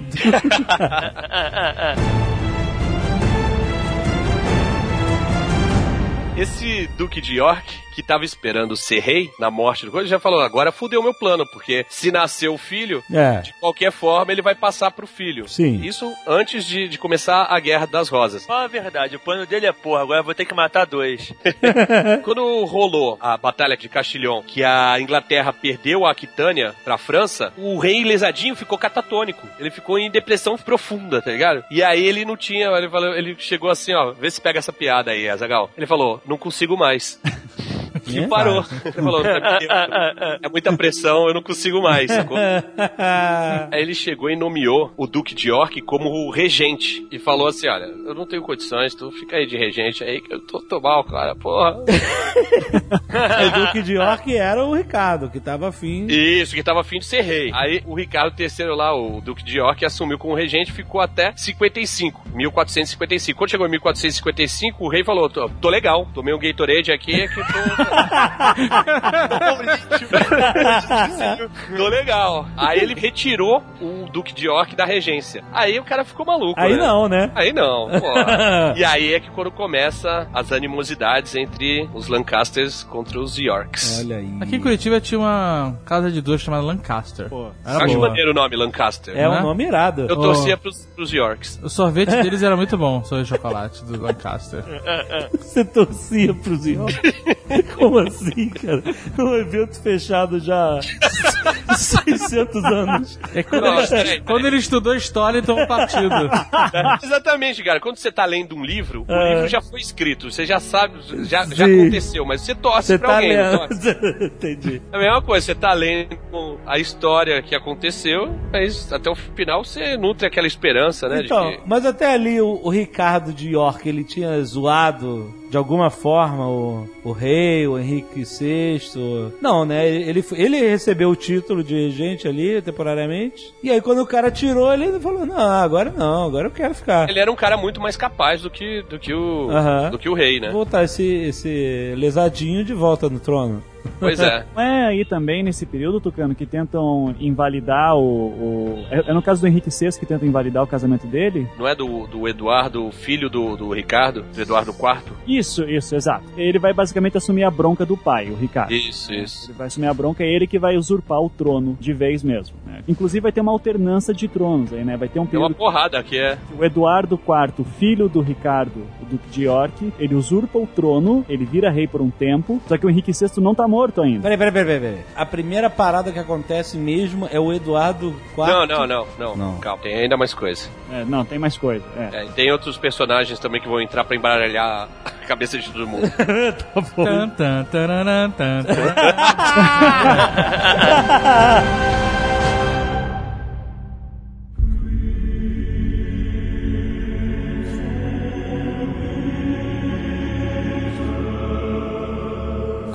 Esse Duque de York, que tava esperando ser rei na morte do coisa, já falou: agora fudeu meu plano, porque se nascer o filho, É. de qualquer forma ele vai passar pro filho. Sim. Isso antes de, de começar a Guerra das Rosas. Fala a verdade, o plano dele é porra, agora eu vou ter que matar dois. <laughs> Quando rolou a Batalha de Castilhon, que a Inglaterra perdeu a Aquitânia pra França, o rei lesadinho ficou catatônico. Ele ficou em depressão profunda, tá ligado? E aí ele não tinha, ele, falou, ele chegou assim, ó, vê se pega essa piada aí, Azagal. Ele falou, não consigo mais. <laughs> É? parou. Ele falou, é muita pressão, eu não consigo mais. sacou? <laughs> Aí ele chegou e nomeou o Duque de York como o regente. E falou assim: Olha, eu não tenho condições, tu fica aí de regente aí, que eu tô, tô mal, cara, porra. <laughs> o Duque de York era o Ricardo, que tava afim. Isso, que tava afim de ser rei. Aí o Ricardo III lá, o Duque de York, assumiu como regente e ficou até 55, 1455. Quando chegou em 1455, o rei falou: Tô, tô legal, tomei um Gatorade aqui, que tô. Tô legal. Aí ele retirou o Duque de York da regência. Aí o cara ficou maluco. Aí né? não, né? Aí não, pô. <laughs> e aí é que quando começa as animosidades entre os Lancasters contra os Yorks. Olha aí. Aqui em Curitiba tinha uma casa de duas chamada Lancaster. Pô, Acho boa. maneiro o nome, Lancaster. É um né? nome irado. Eu torcia pros, pros Yorks. O sorvete deles era muito bom, sorvete de chocolate do Lancaster. <laughs> Você torcia pros York? <laughs> Como assim, cara? Num evento fechado já há 600 anos. É quando, Não, ele, peraí, quando ele estudou história, então um partido. <laughs> Exatamente, cara. Quando você tá lendo um livro, o É. livro já foi escrito. Você já sabe, já, já aconteceu, mas você torce Você pra tá alguém, lendo. torce? <laughs> Entendi. É a mesma coisa, você tá lendo a história que aconteceu, mas até o final você nutre aquela esperança, né? Então, de que... mas até ali o, o Ricardo de York, ele tinha zoado de alguma forma o, o rei, o Henrique VI. Não, né? Ele, ele recebeu o título de regente ali, temporariamente. E aí, quando o cara tirou, ele falou: Não, agora não, agora eu quero ficar. Ele era um cara muito mais capaz do que, do que, o, Aham. do que o rei, né? Vou botar esse, esse lesadinho de volta no trono. Pois é. Não é aí também nesse período, Tucano, que tentam invalidar o. o- É, é no caso do Henrique VI que tentam invalidar o casamento dele? Não é do, do Eduardo, filho do, do Ricardo, do Eduardo IV? Isso, isso, exato. Ele vai basicamente assumir a bronca do pai, o Ricardo. Isso, isso. Ele vai assumir a bronca, é ele que vai usurpar o trono de vez mesmo. né? Inclusive vai ter uma alternância de tronos aí, né? Vai ter um Tem uma período porrada que é. o Eduardo IV, filho do Ricardo, o Duque de York, ele usurpa o trono, ele vira rei por um tempo, só que o Henrique VI não tá morto ainda. Peraí, peraí, peraí, peraí. A primeira parada que acontece mesmo é o Eduardo IV. Não, não, não, não, Não. Calma, tem ainda mais coisa. É, não, tem mais coisa. É. É, tem outros personagens também que vão entrar pra embaralhar a cabeça de todo mundo. <laughs> tá bom. Tan, tan, tan. <laughs> <laughs>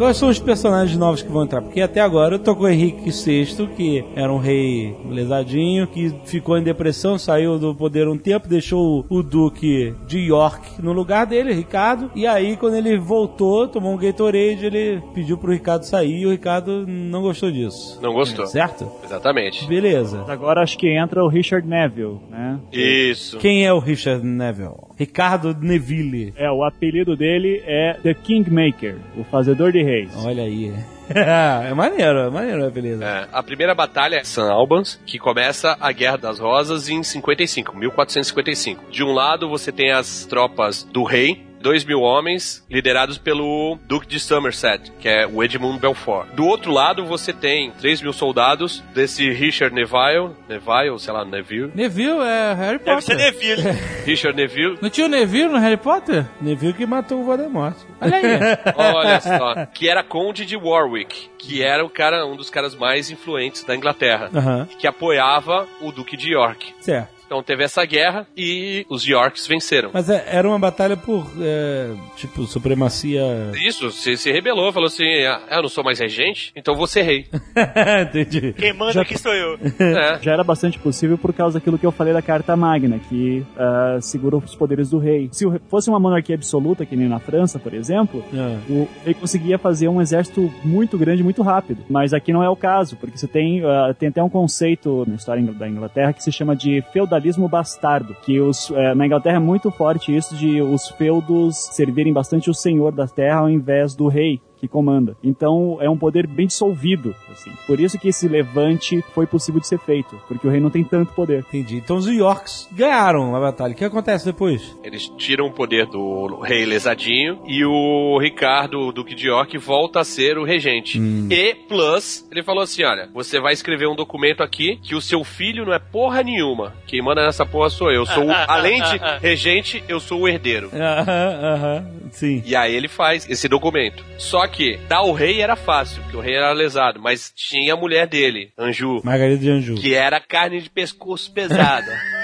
Quais são os personagens novos que vão entrar? Porque até agora eu tô com o Henrique VI, que era um rei lesadinho, que ficou em depressão, saiu do poder um tempo, deixou o, o Duque de York no lugar dele, Ricardo. E aí, quando ele voltou, tomou um Gatorade, ele pediu pro Ricardo sair e o Ricardo não gostou disso. Não gostou. Certo? Exatamente. Beleza. Agora acho que entra o Richard Neville, né? Isso. Quem é o Richard Neville? Ricardo Neville. É, o apelido dele é The Kingmaker, o fazedor de reis. Olha aí. <laughs> é maneiro, é maneiro, beleza. É, a primeira batalha é San Albans, que começa a Guerra das Rosas em 55, 1455. De um lado você tem as tropas do rei, dois mil homens, liderados pelo Duque de Somerset, que é o Edmund Belfort. Do outro lado você tem 3 mil soldados desse Richard Neville, Neville, sei lá, Neville, Neville é Harry Deve ser Potter. Neville. <laughs> Richard Neville, Não tinha o Neville no Harry Potter? Neville que matou o Voldemort. Olha aí. <laughs> olha só, que era Conde de Warwick, que era o cara, um dos caras mais influentes da Inglaterra, que apoiava o Duque de York. certo. Então teve essa guerra e os Yorks venceram. Mas é- era uma batalha por, é, tipo, supremacia. Isso, se, se rebelou, falou assim: ah, eu não sou mais regente, então vou ser rei. <laughs> Entendi. Quem manda aqui sou eu. é. <laughs> Já era bastante possível por causa daquilo que eu falei da Carta Magna, que ah, segura os poderes do rei. Se fosse uma monarquia absoluta, que nem na França, por exemplo, É. o rei conseguia fazer um exército muito grande, muito rápido. Mas aqui não é o caso, porque você tem, ah, tem até um conceito na história da Inglaterra que se chama de feudalismo bastardo, que os, eh, na Inglaterra é muito forte isso de os feudos servirem bastante o senhor da terra ao invés do rei que comanda. Então é um poder bem dissolvido, assim. Por isso que esse levante foi possível de ser feito, porque o rei não tem tanto poder. Entendi. Então os Yorks ganharam a batalha. O que acontece depois? Eles tiram o poder do rei lesadinho e o Ricardo, o Duque de York, volta a ser o regente. E, plus, ele falou assim: olha, você vai escrever um documento aqui que o seu filho não é porra nenhuma. Quem manda nessa porra sou eu. Sou o- <laughs> além de regente, eu sou o herdeiro. <laughs> Aham, aham. Sim. E aí ele faz esse documento. Só que dar o rei era fácil, porque o rei era lesado, mas tinha a mulher dele, Anju, Margarida de Anjou. que era carne de pescoço pesada. <laughs>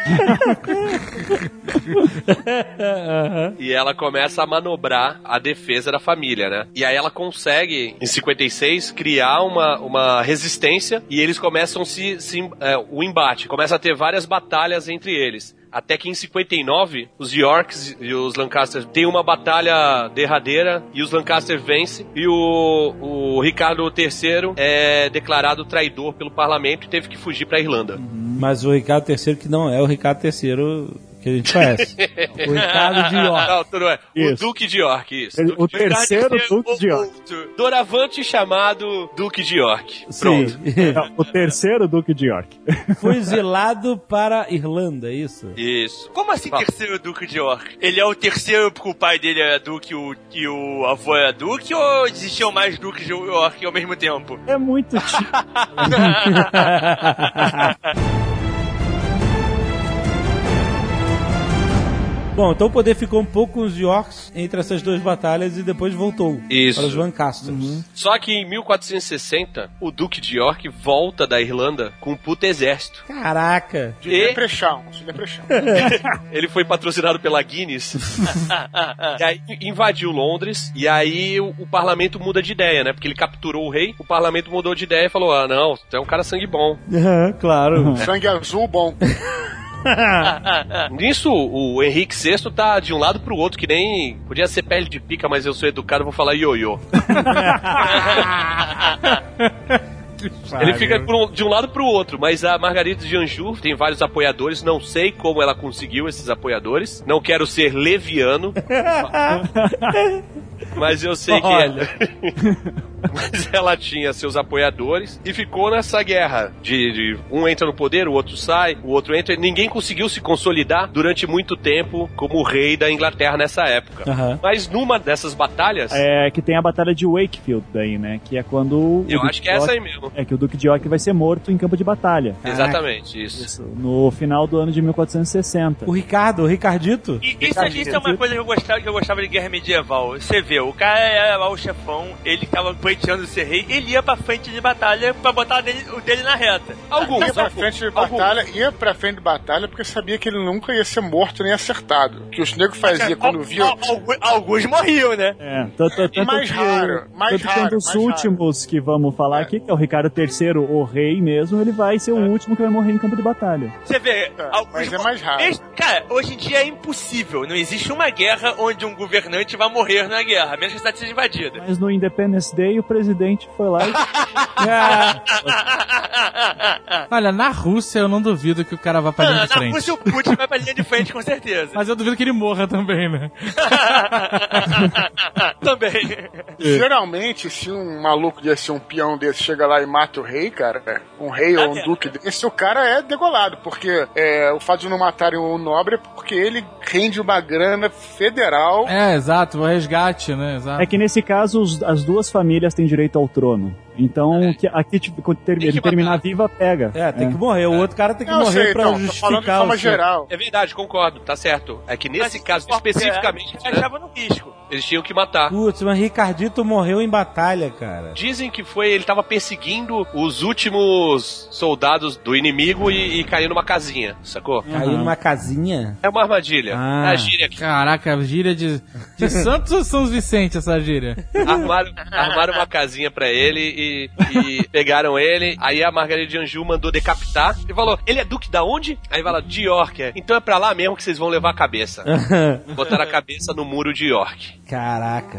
e ela começa a manobrar a defesa da família, né? E aí ela consegue, em 56, criar uma, uma resistência e eles começam se, se é, o embate. Começa a ter várias batalhas entre eles. Até que em 59, os Yorks e os Lancaster têm uma batalha derradeira e os Lancaster vencem. E o, o Ricardo III é declarado traidor pelo parlamento e teve que fugir pra Irlanda. Mas o Ricardo III que não é o Ricardo III que a gente conhece. <laughs> o Ricardo de York. Não, tudo é. O. Duque de York, isso. Ele- Duque o terceiro Ricardo Duque de York. Doravante chamado Duque de York. Sim. Pronto. Não, <laughs> o terceiro Duque de York. <laughs> Foi exilado para Irlanda, é isso? Isso. Como assim Fala. terceiro Duque de York? Ele é o terceiro porque o pai dele é Duque e o, e o avô é Duque ou existiam mais Duques de York ao mesmo tempo? É muito tipo. Bom, então o poder ficou um pouco com os Yorks entre essas duas batalhas e depois voltou Isso. para os Lancasters. Só que em 1460, o Duque de York volta da Irlanda com um puto exército. Caraca! De E- Leprechaun, de Leprechaun. <laughs> Ele foi patrocinado pela Guinness. <laughs> e aí invadiu Londres. E aí o, o parlamento muda de ideia, né? Porque ele capturou o rei. O parlamento mudou de ideia e falou: Ah, não, tu é um cara sangue bom. <laughs> Claro. Sangue azul, bom. <laughs> Nisso, o Henrique VI tá de um lado pro outro, que nem. Podia ser pele de pica, mas eu sou educado, vou falar ioiô. <laughs> Ele fica um- de um lado pro outro, mas a Margarida de Anjou tem vários apoiadores, não sei como ela conseguiu esses apoiadores. Não quero ser leviano, <laughs> mas eu sei que Olha. <laughs> mas ela tinha seus apoiadores e ficou nessa guerra de, de um entra no poder, o outro sai, o outro entra. Ninguém conseguiu se consolidar durante muito tempo como rei da Inglaterra nessa época. Aham. Mas numa dessas batalhas, É que tem a batalha de Wakefield daí, né? Que é quando. eu acho que é essa aí mesmo. É que o Duque de York vai ser morto em campo de batalha. Exatamente, isso. Isso, no final do ano de 1460. O Ricardo, o Ricardito? E isso, isso é uma coisa que eu gostava, que eu gostava de guerra medieval. Você vê, o cara era lá o chefão, ele tava pleiteando ser rei, ele ia pra frente de batalha pra botar dele- o dele na reta. Alguns, Ia pra alguns, frente de batalha, ia pra frente de batalha porque sabia que ele nunca ia ser morto nem acertado. O que os negros faziam quando Al- viam. al- alguns, alguns morriam, né? É, tanto, tanto mais que raro, mais tanto que raro, os mais últimos que vamos falar aqui, que é o Ricardo III, o rei mesmo, ele vai ser o último que vai morrer em campo de batalha. Você vê. alguns mas é mais raro. Esse- Cara, hoje em dia é impossível. Não existe uma guerra onde um governante vai morrer na guerra, a menos que a cidade seja invadida. Mas no Independence Day o presidente foi lá e <laughs> Olha, na Rússia eu não duvido que o cara vá pra linha de na frente. Rússia o Putin vai pra linha de frente com certeza. Mas eu duvido que ele morra também, né? <laughs> Também. Geralmente, se um maluco desse, um peão desse, chega lá e mata o rei, cara, é, um rei ou um duque desse, o cara é degolado, porque é, o fato de não matarem o nobre é porque ele rende uma grana federal. É, exato, o resgate, né? Exato. É que nesse caso os- as duas famílias têm direito ao trono. Então que, aqui tipo, quando ter- ele terminar matar. viva, pega. É, tem que morrer. O outro cara tem que Não, morrer sei, pra então, tô falando de justificar forma geral. É verdade, concordo, tá certo. É que nesse Mas, caso ó, especificamente, é, achava no risco. Eles tinham que matar. Putz, mas Ricardito morreu em batalha, cara. Dizem que foi ele tava perseguindo os últimos soldados do inimigo e, e caiu numa casinha, sacou? Caiu numa casinha. É uma armadilha. Ah. É a gíria Caraca, gíria de, de <laughs> Santos ou São Vicente essa gíria? armaram, armaram uma casinha pra ele e, e pegaram ele. Aí a Margarida de Anjou mandou decapitar e falou: Ele é duque da onde? Aí fala: De York. é. Então é pra lá mesmo que vocês vão levar a cabeça. <laughs> Botaram a cabeça no muro de York. Caraca.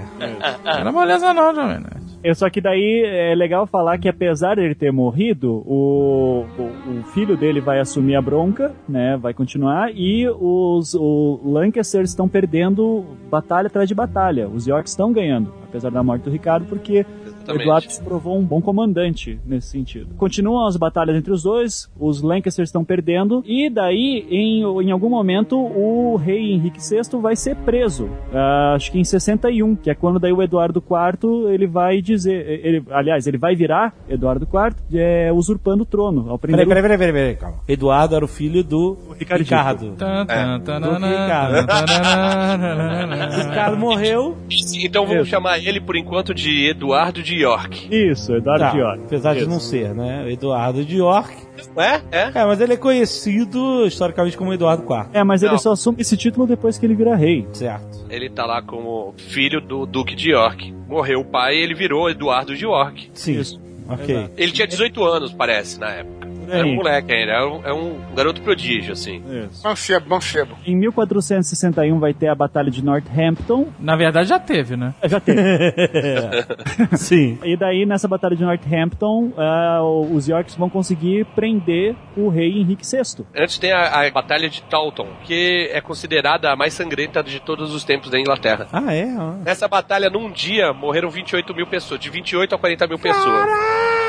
Não era moleza não, Jovem Nerd. É, Só que daí é legal falar que apesar dele ter morrido, o, o, o filho dele vai assumir a bronca, né? Vai continuar e os o Lancasters estão perdendo batalha atrás de batalha. Os Yorks estão ganhando, apesar da morte do Ricardo, porque Exatamente. Eduardo se provou um bom comandante nesse sentido. Continuam as batalhas entre os dois, os Lancasters estão perdendo, e daí, em, em algum momento, o rei Henrique VI vai ser preso. Ah, acho que em 61, que é quando daí o Eduardo IV ele vai dizer. Ele, aliás, ele vai virar Eduardo IV é, usurpando o trono. Ao Peraí, primeiro peraí, peraí, peraí, peraí, calma. Eduardo era o filho do. Ricardo. Do Ricardo. tanana. Ricardo morreu. Então vamos Isso. chamar ele, por enquanto, de Eduardo de York. Isso, Eduardo Tá, de York. apesar de Isso. não ser, né? Eduardo de York. É? É? É, mas ele é conhecido historicamente como Eduardo IV. É, mas ele Não. só assume esse título depois que ele vira rei. Certo. Ele tá lá como filho do Duque de York. Morreu o pai e ele virou Eduardo de York. Sim. Ok. Ele tinha 18 anos, parece, na época. Era um aí. moleque ainda, era um, é um garoto prodígio, assim. Isso. Mancebo, mancebo. Em 1461 vai ter a Batalha de Northampton. Na verdade já teve, né? Já teve. <laughs> Sim. E daí, nessa Batalha de Northampton, ah, os Yorks vão conseguir prender o rei Henrique VI. Antes tem a, a Batalha de Taunton, que é considerada a mais sangrenta de todos os tempos da Inglaterra. Ah, é? Nessa batalha, num dia, morreram 28 mil pessoas, de 28 a 40 mil pessoas. Caraca!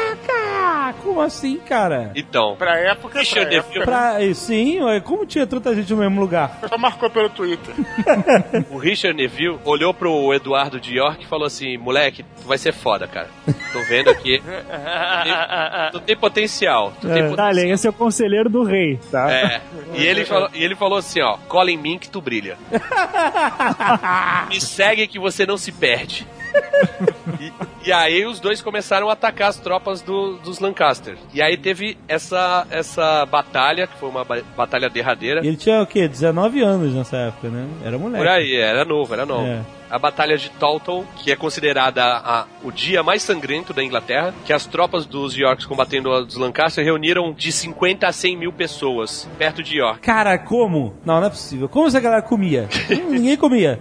Como assim, cara? Então, Pra época, pra Richard época. DeVille. Pra... Sim, como tinha tanta gente no mesmo lugar? Só marcou pelo Twitter. <laughs> o Richard Neville olhou pro Eduardo de York e falou assim: moleque, tu vai ser foda, cara. Tô vendo aqui. <laughs> Tu tem potencial. Tu tem É. potencial. Dale, esse é o conselheiro do rei, tá? É. E ele, falou, e ele falou assim, ó, cola em mim que tu brilha. <laughs> Me segue que você não se perde. E, e aí os dois começaram a atacar as tropas do- dos Lancaster. E aí teve essa, essa batalha, que foi uma ba- batalha derradeira. Ele tinha o quê? 19 anos nessa época, né? Era moleque. Por aí, era novo, era novo. É. A Batalha de Taunton, que é considerada a- o dia mais sangrento da Inglaterra, que as tropas dos Yorks combatendo os Lancaster reuniram de 50 a 100 mil pessoas perto de York. Cara, como? Não, não é possível. Como essa galera comia? <laughs> Ninguém comia.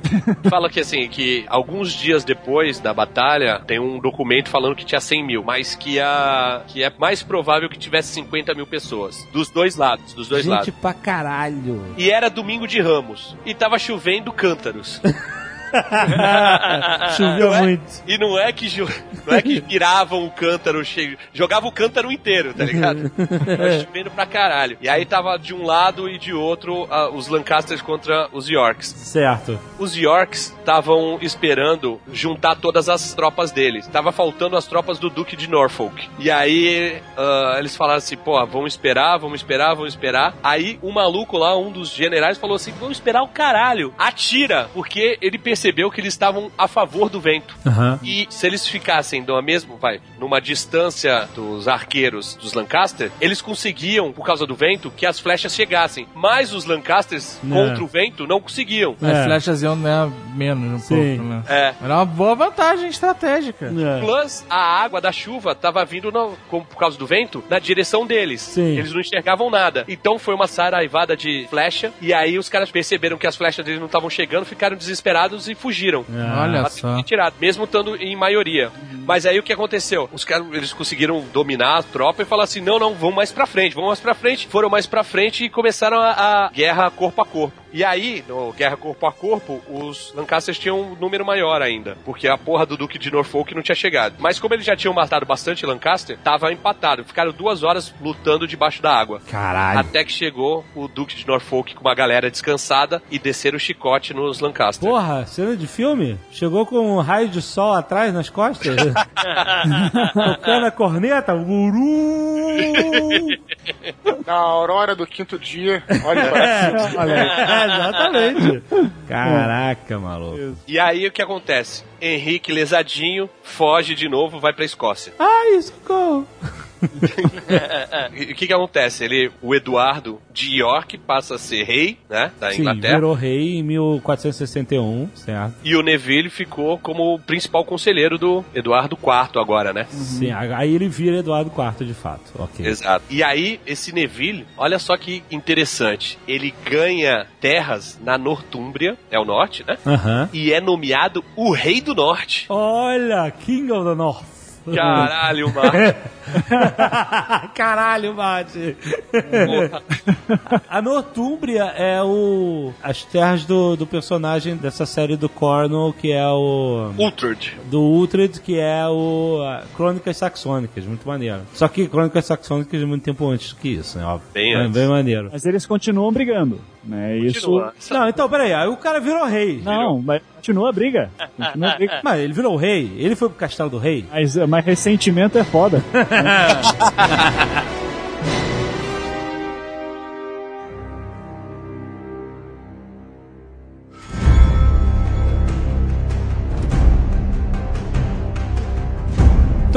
Fala que assim, que alguns dias depois da batalha, tem um documento falando que tinha 100 mil, mas que, a, que é mais provável que tivesse 50 mil pessoas. Dos dois lados, dos dois gente lados. pra caralho. E era domingo de Ramos. E tava chovendo cântaros. <laughs> <laughs> Choveu é? muito. E não é que não é que viravam o cântaro cheio, jogava o cântaro inteiro, tá ligado? <laughs> Chovendo pra caralho. E aí tava de um lado e de outro ah, os Lancasters contra os Yorks. Certo. Os Yorks estavam esperando juntar todas as tropas deles. Tava faltando as tropas do Duque de Norfolk. E aí ah, eles falaram assim, pô, vamos esperar, vamos esperar, vamos esperar. Aí o maluco lá, um dos generais, falou assim, vamos esperar o caralho. Atira, porque ele percebeu que eles estavam a favor do vento. Aham. E se eles ficassem numa mesma, vai, numa distância dos arqueiros dos Lancaster, eles conseguiam, por causa do vento, que as flechas chegassem. Mas os Lancasters, Né. contra o vento, não conseguiam. As É. flechas iam né, menos um Sim. pouco, né? É. Era uma boa vantagem estratégica. É. Plus, a água da chuva tava vindo, no- com- por causa do vento, na direção deles. Sim. Eles não enxergavam nada. Então foi uma saraivada de flecha, e aí os caras perceberam que as flechas deles não estavam chegando, ficaram desesperados e fugiram. Ah, Olha Ela só. tirar, mesmo estando em maioria. Mas aí o que aconteceu? Os caras, eles conseguiram dominar a tropa e falar assim: não, não, vamos mais pra frente, vamos mais pra frente. Foram mais pra frente e começaram a, a guerra corpo a corpo. E aí, no guerra corpo a corpo, os Lancasters tinham um número maior ainda, porque a porra do Duque de Norfolk não tinha chegado. Mas como eles já tinham matado bastante Lancaster, tava empatado. Ficaram duas horas lutando debaixo da água. Caralho. Até que chegou o Duque de Norfolk com uma galera descansada e desceram o chicote nos Lancaster. Porra, cena de filme? Chegou com um raio de sol atrás nas costas? <laughs> Tocando a corneta? Uru! <laughs> Na aurora do quinto dia, olha <laughs> para cima. Olha aí. Exatamente. Caraca, maluco. E aí o que acontece? Henrique lesadinho foge de novo, vai pra Escócia. Ai, socorro. <laughs> O que que acontece? Ele, o Eduardo de York passa a ser rei, né, da Sim, Inglaterra. virou rei em 1461, certo? E o Neville ficou como o principal conselheiro do Eduardo IV agora, né? Sim, aí ele vira Eduardo IV de fato. Ok. Exato. E aí, esse Neville, olha só que interessante. Ele ganha terras na Nortúmbria, é o norte, né? Aham. E é nomeado o Rei do Norte. Olha, King of the North. Caralho, <laughs> mano. Caralho, Mate. A Nortúmbria é o. as terras do, do personagem dessa série do Cornwall, que é o. Uhtred. Do Uhtred, que é o. Crônicas Saxônicas, muito maneiro. Só que Crônicas Saxônicas é muito tempo antes que isso, né? Óbvio. Bem É antes. bem maneiro. Mas eles continuam brigando, né? Isso... Não, então, peraí, aí o cara virou rei. Não, mas continua a briga. Continua a briga. <laughs> Mas ele virou rei? Ele foi pro castelo do rei? Mas, mas ressentimento é foda. <laughs>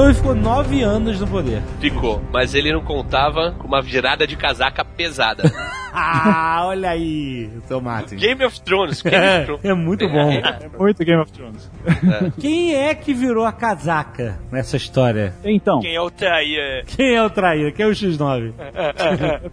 Então ele ficou nove anos no poder. Ficou, mas ele não contava com uma virada de casaca pesada. <laughs> Ah, olha aí, seu Martin. Game of Thrones, Game of Thrones. É muito bom. É muito Game of Thrones. Quem é que virou a casaca nessa história? Então, Quem é o traia? Quem é o traíra? Quem é o X9?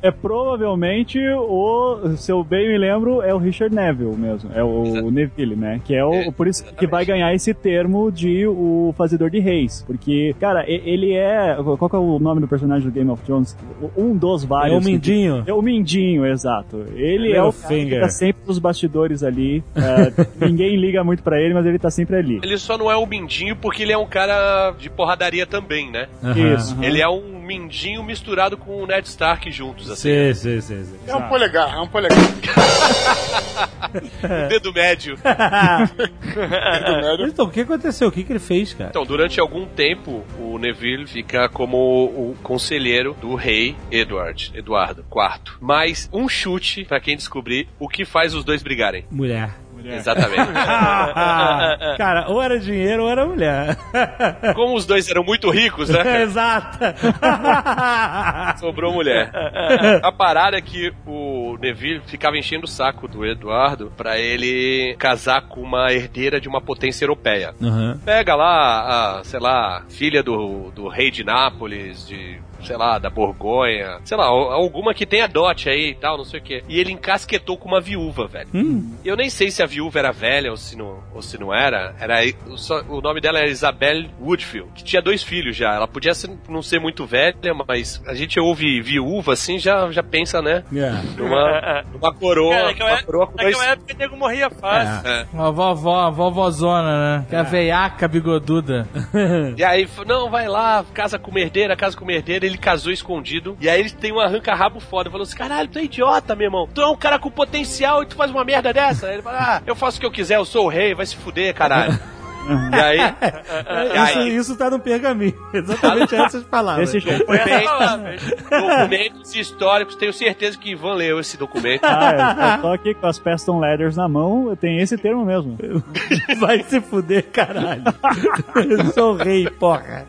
é provavelmente o, se eu bem me lembro, é o Richard Neville mesmo. É o, Neville, né? Que é o, É, por isso que exatamente. vai ganhar esse termo de o fazedor de reis. Porque, cara, ele é. Qual que é o nome do personagem do Game of Thrones? Um dos É vários. o Mindinho? É o Mindinho, exato. Ele é o cara que tá sempre nos bastidores ali. É, <laughs> ninguém liga muito pra ele, mas ele tá sempre ali. Ele só não é um mindinho porque ele é um cara de porradaria também, né? Aham. Isso. Ele é um mindinho misturado com o Ned Stark juntos, assim. Sim, sim, sim. sim. É um polegar, é um polegar. <laughs> O dedo médio. <laughs> Do médio. Então, o que aconteceu? O que, que ele fez, cara? Então, durante algum tempo, o Neville fica como o conselheiro do rei Edward, Eduardo IV. Mas um chute pra quem descobrir o que faz os dois brigarem. Mulher. Exatamente. <laughs> cara, ou era dinheiro ou era mulher. <laughs> Como os dois eram muito ricos, né? <laughs> Exato. Sobrou mulher. A parada é que o Neville ficava enchendo o saco do Eduardo pra ele casar com uma herdeira de uma potência europeia. Uhum. Pega lá a, sei lá, filha do, do rei de Nápoles, de sei lá, da Borgonha, sei lá, al- alguma que tenha dote aí e tal, não sei o quê. E ele encasquetou com uma viúva, velho. Hum. Eu nem sei se a viúva era velha ou se não, ou se não era. era só- o nome dela era Isabel Woodfield, que tinha dois filhos já. Ela podia ser- não ser muito velha, mas a gente ouve viúva assim, já, já pensa, né? Yeah. Numa, <laughs> numa coroa, Cara, naquela, uma coroa com dois... naquela época o nego morria fácil. É. Uma vovó, a vovozona, né? Que é a veiaca bigoduda. <laughs> E aí, não, vai lá, casa com uma herdeira, casa com uma herdeira, ele casou escondido. E aí ele tem um arranca-rabo foda, falou assim: caralho, tu é idiota, meu irmão. Tu é um cara com potencial e tu faz uma merda dessa. Ele fala: ah, eu faço o que eu quiser, eu sou o rei, vai se fuder, caralho. <laughs> <laughs> e aí, e Isso, aí isso tá no pergaminho. <laughs> Exatamente essas palavras. Esse jeito. Foi essa palavra. documentos históricos, tenho certeza que Ivan leu esse documento. Ah, eu tô aqui com as Peston Letters na mão, tem esse termo mesmo. <laughs> Vai se fuder, caralho. Eu sou o rei, porra.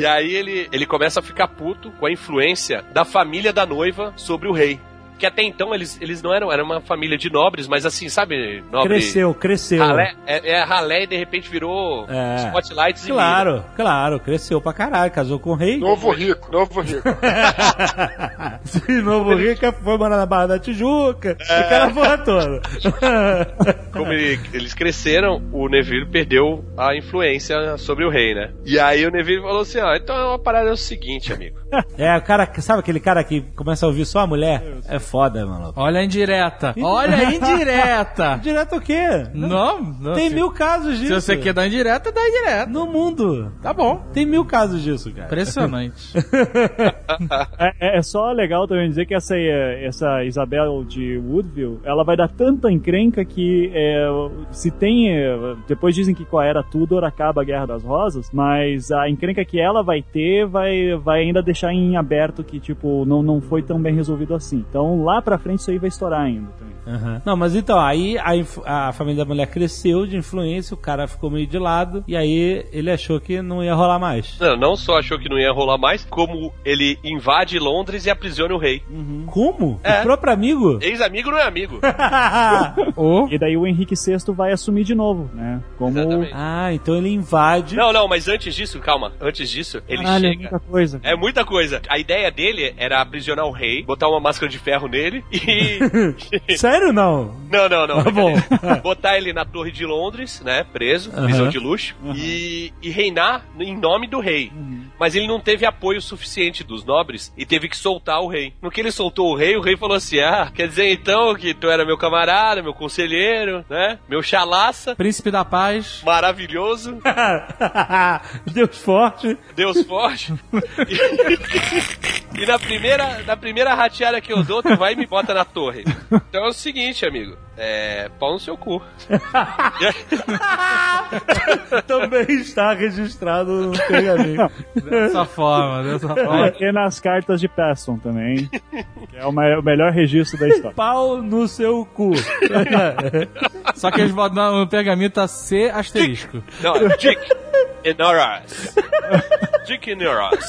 E aí ele, ele começa a ficar puto com a influência da família da noiva sobre o rei. Que até então eles, eles não eram, era uma família de nobres, mas assim, sabe, nobre. Cresceu, cresceu. Ralé, é, é ralé e de repente virou É. spotlights e Claro, claro, cresceu pra caralho, casou com o rei. Novo rico, novo rico. <laughs> Sim, novo rico foi morar na Barra da Tijuca, aquela porra toda. <laughs> Como ele- eles cresceram, o Neville perdeu a influência sobre o rei, né? E aí o Neville falou assim: ó, então uma parada é o seguinte, amigo. <laughs> É, o cara, sabe aquele cara que começa a ouvir só a mulher? É foda, mano. Olha a indireta. Olha a indireta. <laughs> Direto o quê? Não, não. Tem se, mil casos Se disso. você quer dar indireta, dá indireta. No mundo. Tá bom. Tem mil casos disso, cara. Impressionante. <laughs> É, é- é só legal também dizer que essa, eh, essa Isabel de Woodville, ela vai dar tanta encrenca que é, se tem. eh, Depois dizem que com a Era Tudor acaba a Guerra das Rosas, mas a encrenca que ela vai ter vai, vai ainda deixar em aberto que, tipo, não, não foi tão bem resolvido assim. Então lá pra frente isso aí vai estourar ainda também. Aham. Não, mas então, aí a, a família da mulher cresceu de influência, o cara ficou meio de lado, e aí ele achou que não ia rolar mais. Não, não só achou que não ia rolar mais, como ele invade Londres e aprisiona o rei. Como? É. O próprio amigo? Ex-amigo não é amigo. <laughs> <laughs> Ou E daí o Henrique VI vai assumir de novo, né? Como. Exatamente. ah, então ele invade. Não, não, mas antes disso, calma. Antes disso, ele Caralho, é chega. muita coisa. É muita coisa. A ideia dele era aprisionar o rei, botar uma máscara de ferro nele e. <laughs> Sério não? não, não, não. Tá bom. botar ele na Torre de Londres, né? Preso, Aham. prisão de luxo, e, e reinar em nome do rei. Mas ele não teve apoio suficiente dos nobres e teve que soltar o rei. No que ele soltou o rei, o rei falou assim: Ah, quer dizer então que tu era meu camarada, meu conselheiro, né? Meu chalaça, Príncipe da Paz. maravilhoso, <laughs> Deus forte. Deus forte. <laughs> E, e na primeira, na primeira rateada que eu dou, tu vai e me bota na torre. Então é o seguinte, amigo. É. pau no seu cu. <laughs> Também está registrado no pergaminho. Dessa forma, dessa forma. E nas cartas de Peston também. Que é o, me- o melhor registro da história. Pau no seu cu. Só que eles botam no pergaminho tá C asterisco. Não, Dick. Enoras. Dick Enoras.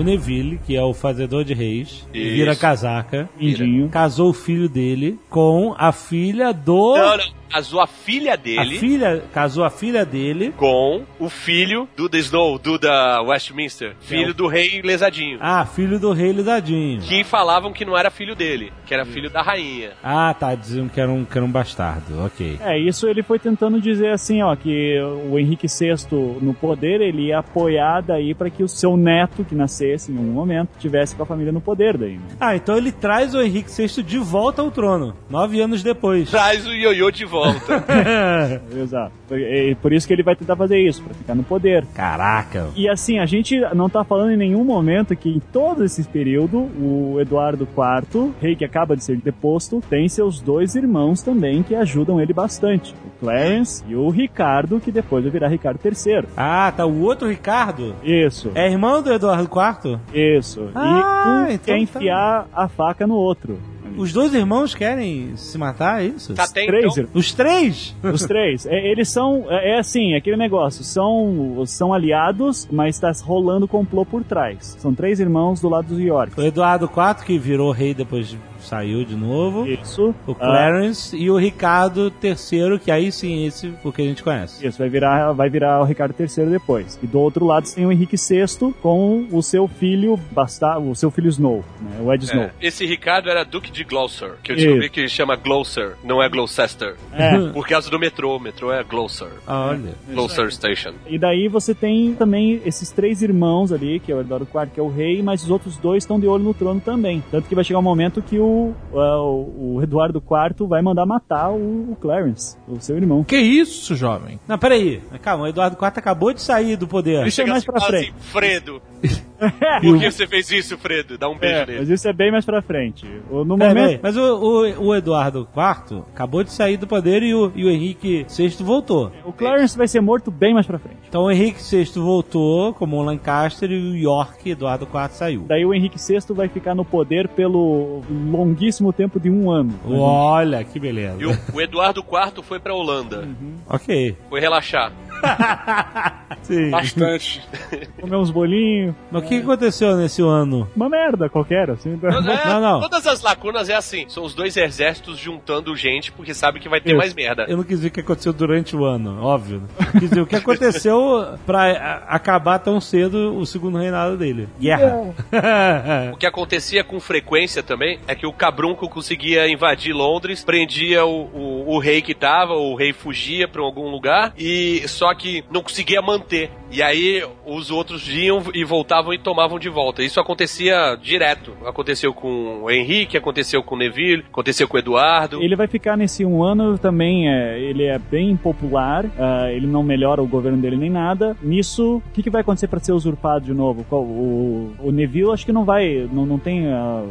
O Neville, que é o fazedor de reis, Isso. vira casaca, Indinho. casou o filho dele com a filha do. Não, não. Casou a filha A dele filha. Casou a filha dele. com o filho do The Snow, do da Westminster. Filho do rei lesadinho. Ah, filho do rei Lisadinho. Que falavam que não era filho dele, que era filho da rainha. Ah, tá, diziam que era um, que era um bastardo, ok. É, isso ele foi tentando dizer assim, ó, que o Henrique VI no poder, ele ia apoiar daí para que o seu neto, que nascesse em algum momento, tivesse com a família no poder daí, né? Ah, então ele traz o Henrique VI de volta ao trono, nove anos depois. Traz o ioiô de volta. <laughs> Exato. E por isso que ele vai tentar fazer isso, para ficar no poder. Caraca. E assim, a gente não tá falando em nenhum momento que em todo esse período, o Eduardo IV, rei que acaba de ser deposto, tem seus dois irmãos também que ajudam ele bastante. O Clarence e o Ricardo, que depois vai virar Ricardo III. Ah, tá, o outro Ricardo Isso. é irmão do Eduardo IV? Isso. Ah, e um então quer tá. enfiar a faca no outro. Os dois irmãos querem se matar, é isso? Tá até Três, então, Os três? Os três. É, eles são. É, é assim, é aquele negócio. São, são aliados, mas tá rolando complô por trás. São três irmãos do lado dos York. O Eduardo IV, que virou rei depois saiu de novo. Isso. O Ah, Clarence e o Ricardo III, que aí sim, esse o que a gente conhece. Isso, vai virar, vai virar o Ricardo III depois. E do outro lado tem o Henrique VI com o seu filho bastardo, o seu filho Snow, né? o Ed Snow. é, esse Ricardo era Duque de Gloucester, que eu Isso. descobri que chama Gloucester, não é Gloucester. É. <laughs> Por causa do metrô, o metrô é Gloucester. Ah, Olha. Gloucester Station. E daí você tem também esses três irmãos ali, que é o Eduardo IV, que é o rei, mas os outros dois estão de olho no trono também. Tanto que vai chegar um momento que o, ah, o, o Eduardo IV vai mandar matar o, o Clarence, o seu irmão. Que isso, jovem? Não, peraí. Calma, o Eduardo IV acabou de sair do poder. Isso é mais pra Fala frente. Assim, Fredo, <laughs> por que você fez isso, Fredo? Dá um beijo É, nele. mas isso é bem mais pra frente. O- No momento. Mas o, o- o Eduardo IV acabou de sair do poder e o, e o Henrique VI voltou. O Clarence vai ser morto bem mais pra frente. Então o Henrique VI voltou como o Lancaster e o York, Eduardo IV, saiu. Daí o Henrique VI vai ficar no poder pelo longuíssimo tempo de um ano. Olha, que beleza. E o, o Eduardo IV foi pra Holanda. Ok. Foi relaxar. <laughs> Sim. Bastante. Comer uns bolinhos. Mas o que aconteceu nesse ano? Uma merda qualquer, assim. É, Não, não. Todas as lacunas é assim. São os dois exércitos juntando gente porque sabe que vai ter Isso. mais merda. Eu não quis dizer o que aconteceu durante o ano, óbvio. Quis dizer o que aconteceu pra a- acabar tão cedo o segundo reinado dele. Guerra. <laughs> O que acontecia com frequência também é que o cabrunco conseguia invadir Londres, prendia o, o, o rei que tava, o rei fugia pra algum lugar, e só que não conseguia manter. E aí os outros iam e voltavam e tomavam de volta. Isso acontecia direto. Aconteceu com o Henrique, aconteceu com o Neville, aconteceu com o Eduardo. Ele vai ficar nesse um ano também, é, ele é bem popular, ah, ele não melhora o governo dele nem nada. Nisso, o que, que vai acontecer para ser usurpado de novo? Qual- o, o Neville acho que não vai, não, não tem ah,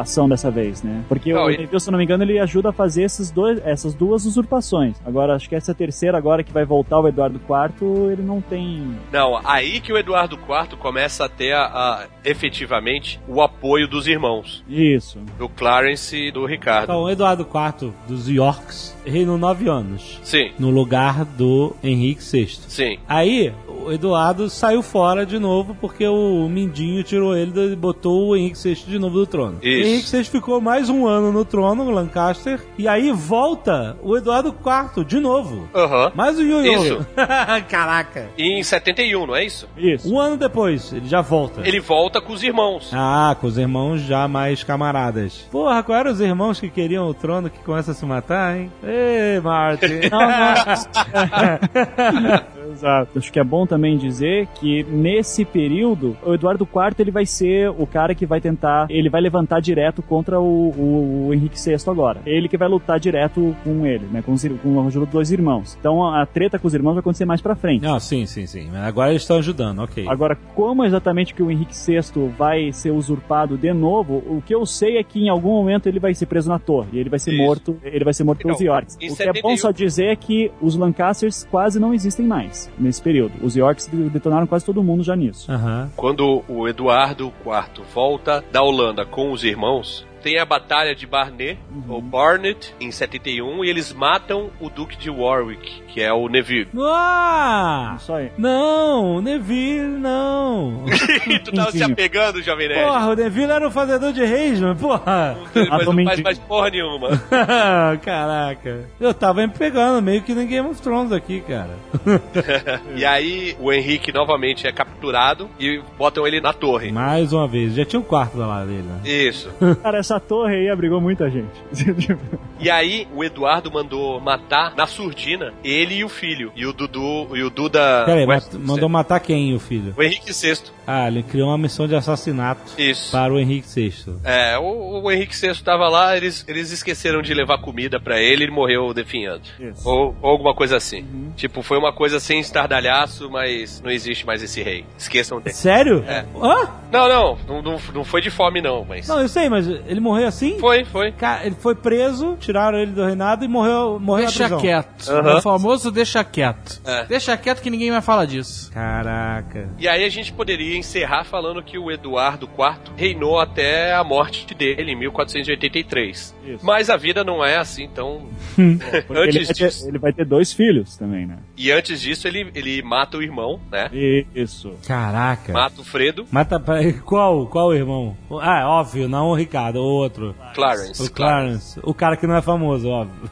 ação dessa vez, né? Porque Não, o Neville, se eu não me engano, ele ajuda a fazer esses dois, essas duas usurpações. Agora, acho que essa terceira agora que vai voltar o Eduardo IV, ele não tem... Não, aí que o Eduardo IV começa a ter a, a- efetivamente o apoio dos irmãos, Isso. do Clarence e do Ricardo. Então, o Eduardo IV dos Yorks reinou nove anos. Sim, No lugar do Henrique VI. sim. Aí, o Eduardo saiu fora de novo porque o Mindinho tirou ele e botou o Henrique VI de novo no trono. Isso. O Henrique VI ficou mais um ano no trono, no Lancaster, e aí volta o Eduardo IV de novo. Aham. Mais o ioiô. Isso. <laughs> Caraca. Em 71, não é isso? Isso. Um ano depois, ele já volta. Ele volta com os irmãos. Ah, com os irmãos já mais camaradas. Porra, qual eram os irmãos que queriam o trono que começam a se matar, hein? Ei, Martin. <laughs> <laughs> Exato. Acho que é bom também dizer que nesse período, o Eduardo IV ele vai ser o cara que vai tentar, ele vai levantar direto contra o, o- o Henrique VI agora. Ele que vai lutar direto com ele, né, com, os, com ajuda dos dois irmãos. Então a treta com os irmãos vai acontecer mais pra frente. Não, sim, sim, sim. Agora eles estão ajudando, ok. Agora, como exatamente que o Henrique VI vai ser usurpado de novo, o que eu sei é que em algum momento ele vai ser preso na torre e ele vai ser Isso. morto, ele vai ser morto pelos Então, Yorks. em O que é bom 71 só dizer é que os Lancasters quase não existem mais nesse período. Os Yorks detonaram quase todo mundo já nisso. Aham. Quando o Eduardo IV volta da Holanda com os irmãos, tem a Batalha de Barnet, ou Barnet, em 71, e eles matam o Duque de Warwick, que é o Neville. Ah! Isso aí. Não, Neville, não. <laughs> tu tava se apegando, Jovem Nerd. Porra, o Neville era o fazedor de reis, mano. Porra. Mas não faz mais porra nenhuma. <laughs> Caraca. Eu tava me pegando, meio que no Game of Thrones aqui, cara. <laughs> E aí o Henrique novamente é capturado e botam ele na torre. Mais uma vez. Já tinha um quarto da lá dele, né? Isso. Cara, essa torre aí abrigou muita gente. <laughs> E aí o Eduardo mandou matar na surdina ele e o filho. E o Dudu e o Duda. Peraí, West- mandou matar quem, o filho? O Henrique VI. Ah, ele criou uma missão de assassinato Isso. para o Henrique VI. É, o, o Henrique VI tava lá, eles, eles esqueceram de levar comida pra ele e ele morreu definhando. Isso. Ou, ou alguma coisa assim. Tipo, foi uma coisa sem estardalhaço, mas não existe mais esse rei. Esqueçam dele. Sério? É. Hã? Não, não, não, não, não foi de fome não, mas... Não, eu sei, mas ele morreu assim? Foi, foi. Ele foi preso, tiraram ele do reinado e morreu, morreu Deixa prisão. quieto. Aham. O famoso deixa quieto. É. Deixa quieto que ninguém vai falar disso. Caraca. E aí a gente poderia encerrar falando que o Eduardo IV reinou até a morte dele em 1483. Isso. Mas a vida não é assim, então... <laughs> Ele, antes vai ter, disso, ele vai ter dois filhos também, né? e antes disso ele, ele mata o irmão, né? Isso. Caraca. Mata o Fredo, Mata pra... Qual? Qual irmão? Ah, é óbvio, não o Ricardo, outro. Clarence. O Clarence. O cara que não é famoso, óbvio.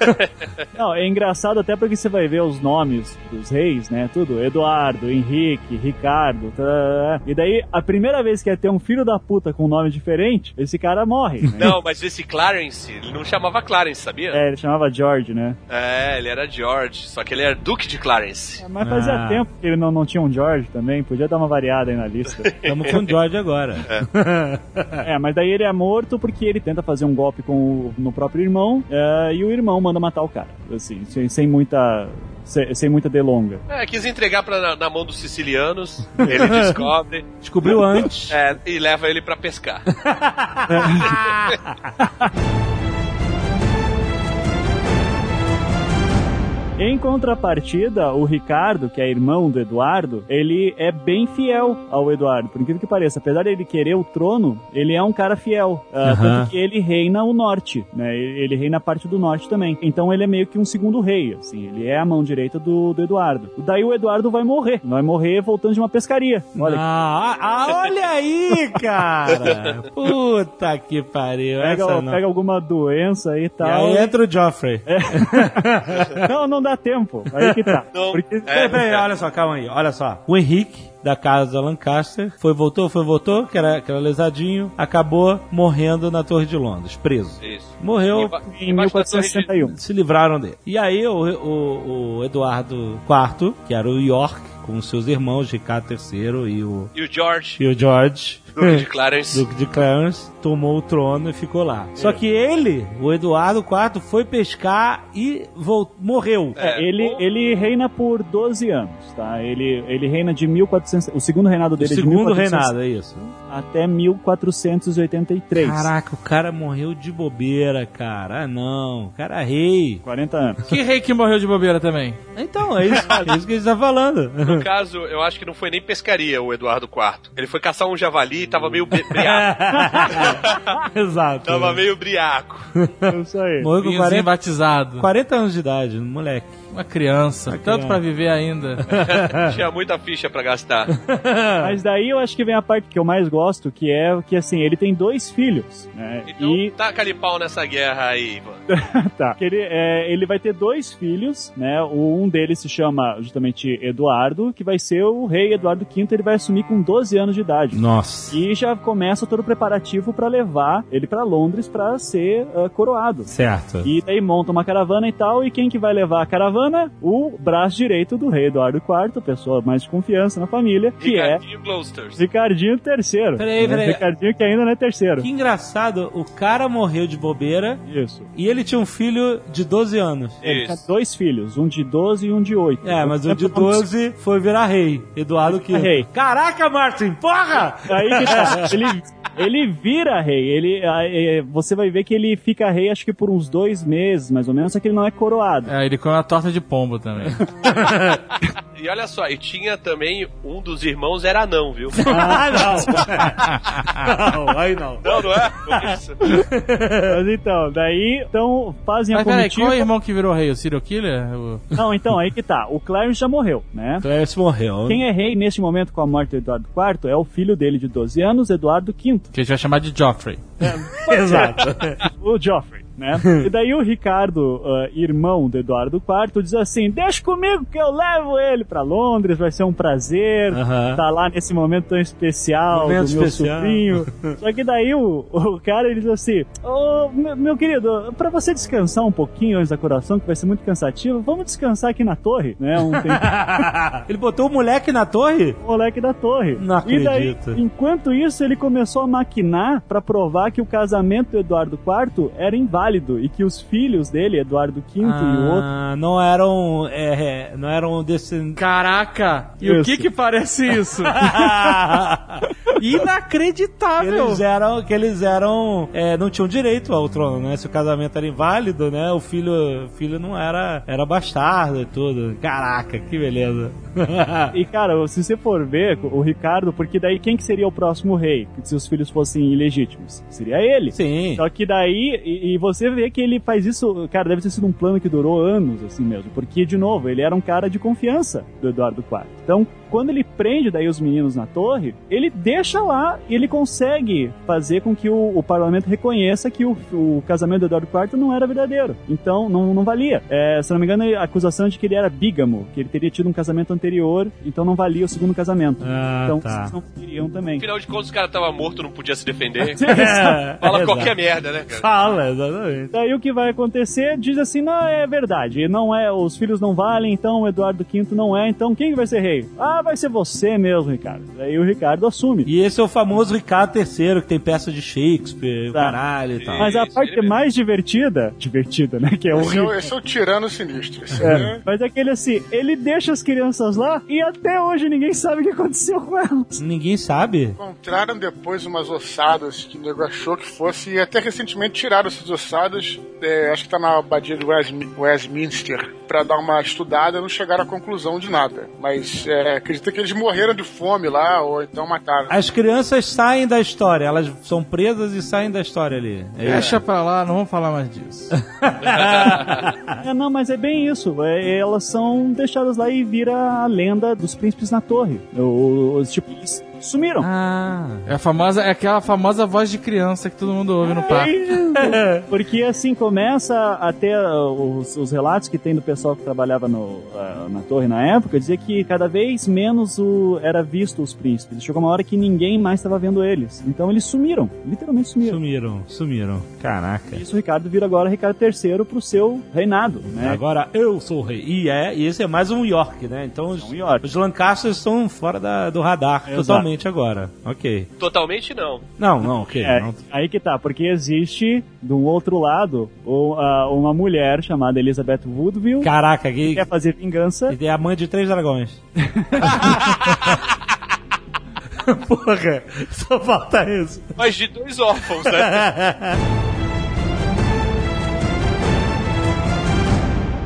<laughs> Não, é engraçado até porque você vai ver os nomes dos reis, né? Tudo. Eduardo, Henrique, Ricardo. tá, tá, tá. E daí, a primeira vez que ia ter um filho da puta com um nome diferente, esse cara morre. Né? Não, mas esse Clarence, ele não chamava Clarence, sabia? É, ele chamava George, né? É, ele era George, só que ele era Duque de Clarence. Mas fazia Ah. tempo que ele não, não tinha um George também, podia dar uma variada aí na lista. Estamos com o George agora. é, <laughs> mas daí ele é morto porque ele tenta fazer um golpe com o, no próprio irmão é, e o irmão manda matar o cara. Assim, sem, sem muita. Sem, sem muita delonga. É, quis entregar pra, na, na mão dos sicilianos, ele <laughs> descobre Descobriu antes. é, e leva ele pra pescar. <laughs> Em contrapartida, o Ricardo, que é irmão do Eduardo, ele é bem fiel ao Eduardo. Por incrível que pareça, apesar dele querer o trono, ele é um cara fiel. Ah, Aham. Tanto que ele reina o norte, né? Ele reina a parte do norte também. Então ele é meio que um segundo rei, assim. Ele é a mão direita do, do Eduardo. Daí o Eduardo vai morrer. Vai morrer voltando de uma pescaria. Olha, Ah, ah, olha aí, cara! <laughs> Puta que pariu. pega, pega alguma doença aí e E tal. aí entra o Joffrey. <laughs> não, não dá tempo. Aí que tá. Não, Porque é, Peraí, peraí, olha só, calma aí, olha só. O Henrique, da casa Lancaster, foi, voltou, foi, voltou, que era, que era lesadinho, acabou morrendo na Torre de Londres, preso. Isso. Morreu, em embaixo da torre de- 1461. se livraram dele. E aí o, o, o Eduardo IV, que era o York, com os seus irmãos, Ricardo III e o, E o George, e o George, Duque de <laughs> Clarence, Duque de Clarence, tomou o trono e ficou lá. Só que ele, o Eduardo IV, foi pescar e morreu. É, ele, ou- ele reina por 12 anos, tá? Ele, ele reina de 1400... O segundo reinado O dele é de segundo 1400 reinado, é isso. até 1483. Caraca, o cara morreu de bobeira, cara. Ah, não. O cara é rei. 40 anos. Que rei que morreu de bobeira também? Então, é isso, é isso que a gente tá falando. No caso, eu acho que não foi nem pescaria o Eduardo IV. Ele foi caçar um javali tava meio bri- briaco. <laughs> Exato. tava meio briaco. É isso aí. Morreu com Vinhozinho 40, batizado. 40 anos de idade, moleque. Uma criança. Uma Tanto pra viver ainda. <laughs> Tinha muita ficha pra gastar. <laughs> Mas daí eu acho que vem a parte que eu mais gosto, que é que assim, ele tem dois filhos, né? Então, E taca ali pau nessa guerra aí, Ivan. <laughs> tá. Ele, é, ele vai ter dois filhos, né? O, um deles se chama justamente Eduardo, que vai ser o rei Eduardo V, ele vai assumir com 12 anos de idade. Nossa. E já começa todo o preparativo pra levar ele pra Londres pra ser ah, coroado. Certo. E daí monta uma caravana e tal, e quem que vai levar a caravana? O braço direito do rei Eduardo IV, pessoa mais de confiança na família, que é Ricardinho Gloucesters. Ricardinho III. Peraí, peraí. Ricardinho que ainda não é terceiro. Que engraçado, o cara morreu de bobeira Isso. e ele tinha um filho de 12 anos. Ele tinha Isso. dois filhos, um de 12 e um de 8. É, mas o de 12 foi virar rei. Eduardo que. Rei. Caraca, Martin, porra! Aí que tá. <laughs> Ele, ele vira rei. Ele, é, você vai ver que ele fica rei acho que por uns dois meses, mais ou menos, só que ele não é coroado. É, ele come a torta de pombo também. <laughs> E olha só, e tinha também um dos irmãos era anão, viu? <laughs> Ah, não. <laughs> não, aí não. Não, não é? Por isso. Mas então, daí, então, fazem a Mas peraí, comitiva. qual é o irmão que virou rei? O serial killer? O... Não, então, aí que tá. O Clarence já morreu, né? Clarence morreu. Quem é rei neste momento com a morte do Eduardo IV é o filho dele de 12 anos, Eduardo V. Que a gente vai chamar de Joffrey. Exato. o Joffrey, né? E daí o Ricardo, ah, irmão do Eduardo IV, diz assim: Deixa comigo que eu levo ele pra Londres, vai ser um prazer Aham. tá lá nesse momento tão especial Momento do meu especial. sobrinho. <laughs> Só que daí o, o cara ele diz assim: Ô meu, meu querido, pra você descansar um pouquinho antes da coração, que vai ser muito cansativo, vamos descansar aqui na torre, né? Um <laughs> Ele botou o moleque na torre? o moleque da torre. Não e daí, acredito. enquanto isso, ele começou a maquinar pra provar que o casamento do Eduardo IV era inválido e que os filhos dele, Eduardo V e o outro, Ah, não eram. É, é, não eram desse. Caraca! E o Isso. que que parece isso? <laughs> Inacreditável! eles eram. Que eles eram. é, não tinham direito ao trono, né? Se o casamento era inválido, né? O filho, o filho não era. Era bastardo e tudo. Caraca, que beleza. <laughs> E cara, se você for ver o Ricardo, porque daí quem que seria o próximo rei? Se os filhos fossem ilegítimos? Seria ele. Sim. Só que daí, e, e você vê que ele faz isso, cara, deve ter sido um plano que durou anos, assim mesmo. Porque, de novo, ele era um cara de confiança do Eduardo IV. Então, quando ele prende daí os meninos na torre, ele deixa lá e ele consegue fazer com que o, o parlamento reconheça que o, o casamento do Eduardo IV não era verdadeiro. Então, não, não valia. É, se não me engano, a acusação de que ele era bígamo, que ele teria tido um casamento anterior, então não valia o segundo casamento. Ah, então, tá. vocês não teriam também. Afinal de contas, o cara tava morto, não podia se defender. <laughs> É, Fala exato. qualquer merda, né, cara? Fala, exatamente. Daí o que vai acontecer diz assim, não é verdade, não é, os filhos não valem, então o Eduardo V não é, então quem vai ser rei? Ah, vai ser você mesmo, Ricardo. Daí o Ricardo assume. E esse é o famoso Ricardo III, que tem peça de Shakespeare, o Tá. caralho e tal. Mas a parte mais divertida, divertida, né, que é Esse é, esse é o tirano sinistro. Esse É, é. mas é aquele assim, ele deixa as crianças lá e até hoje ninguém sabe o que aconteceu com elas. Ninguém sabe. Encontraram depois umas ossadas que o nego achou que fosse, e até recentemente tiraram essas ossadas, é, acho que tá na abadia de Westmi- Westminster, pra dar uma estudada, não chegaram à conclusão de nada. Mas é, acredita que eles morreram de fome lá, ou então mataram. As crianças saem da história, elas são presas e saem da história ali. É. Deixa pra lá, não vamos falar mais disso. <laughs> É, não, mas é bem isso. É, elas são deixadas lá e vira a lenda dos príncipes na torre. Os tipo, eles sumiram. Ah. É a famosa, é aquela famosa voz de criança que todo mundo ouve no parque. <laughs> Porque assim começa a ter uh, os, os relatos que tem do pessoal que trabalhava no, uh, na torre na época, dizia que cada vez menos o, era visto os príncipes. Chegou uma hora que ninguém mais estava vendo eles. Então eles sumiram, literalmente sumiram. Sumiram, sumiram. Caraca. Isso o Ricardo vira agora Ricardo III pro seu reinado, né? Agora eu sou o rei. E é, e esse é mais um York, né? Então os, um York. os Lancasters estão fora da- do radar Exato. totalmente agora. Ok. Totalmente não. Não, não, ok. É, não. aí que tá, porque existe do outro lado uma mulher chamada Elizabeth Woodville Caraca, que que, quer fazer vingança. que é a mãe de três dragões. <laughs> Porra, só falta isso. Mas de dois órfãos, né? <laughs>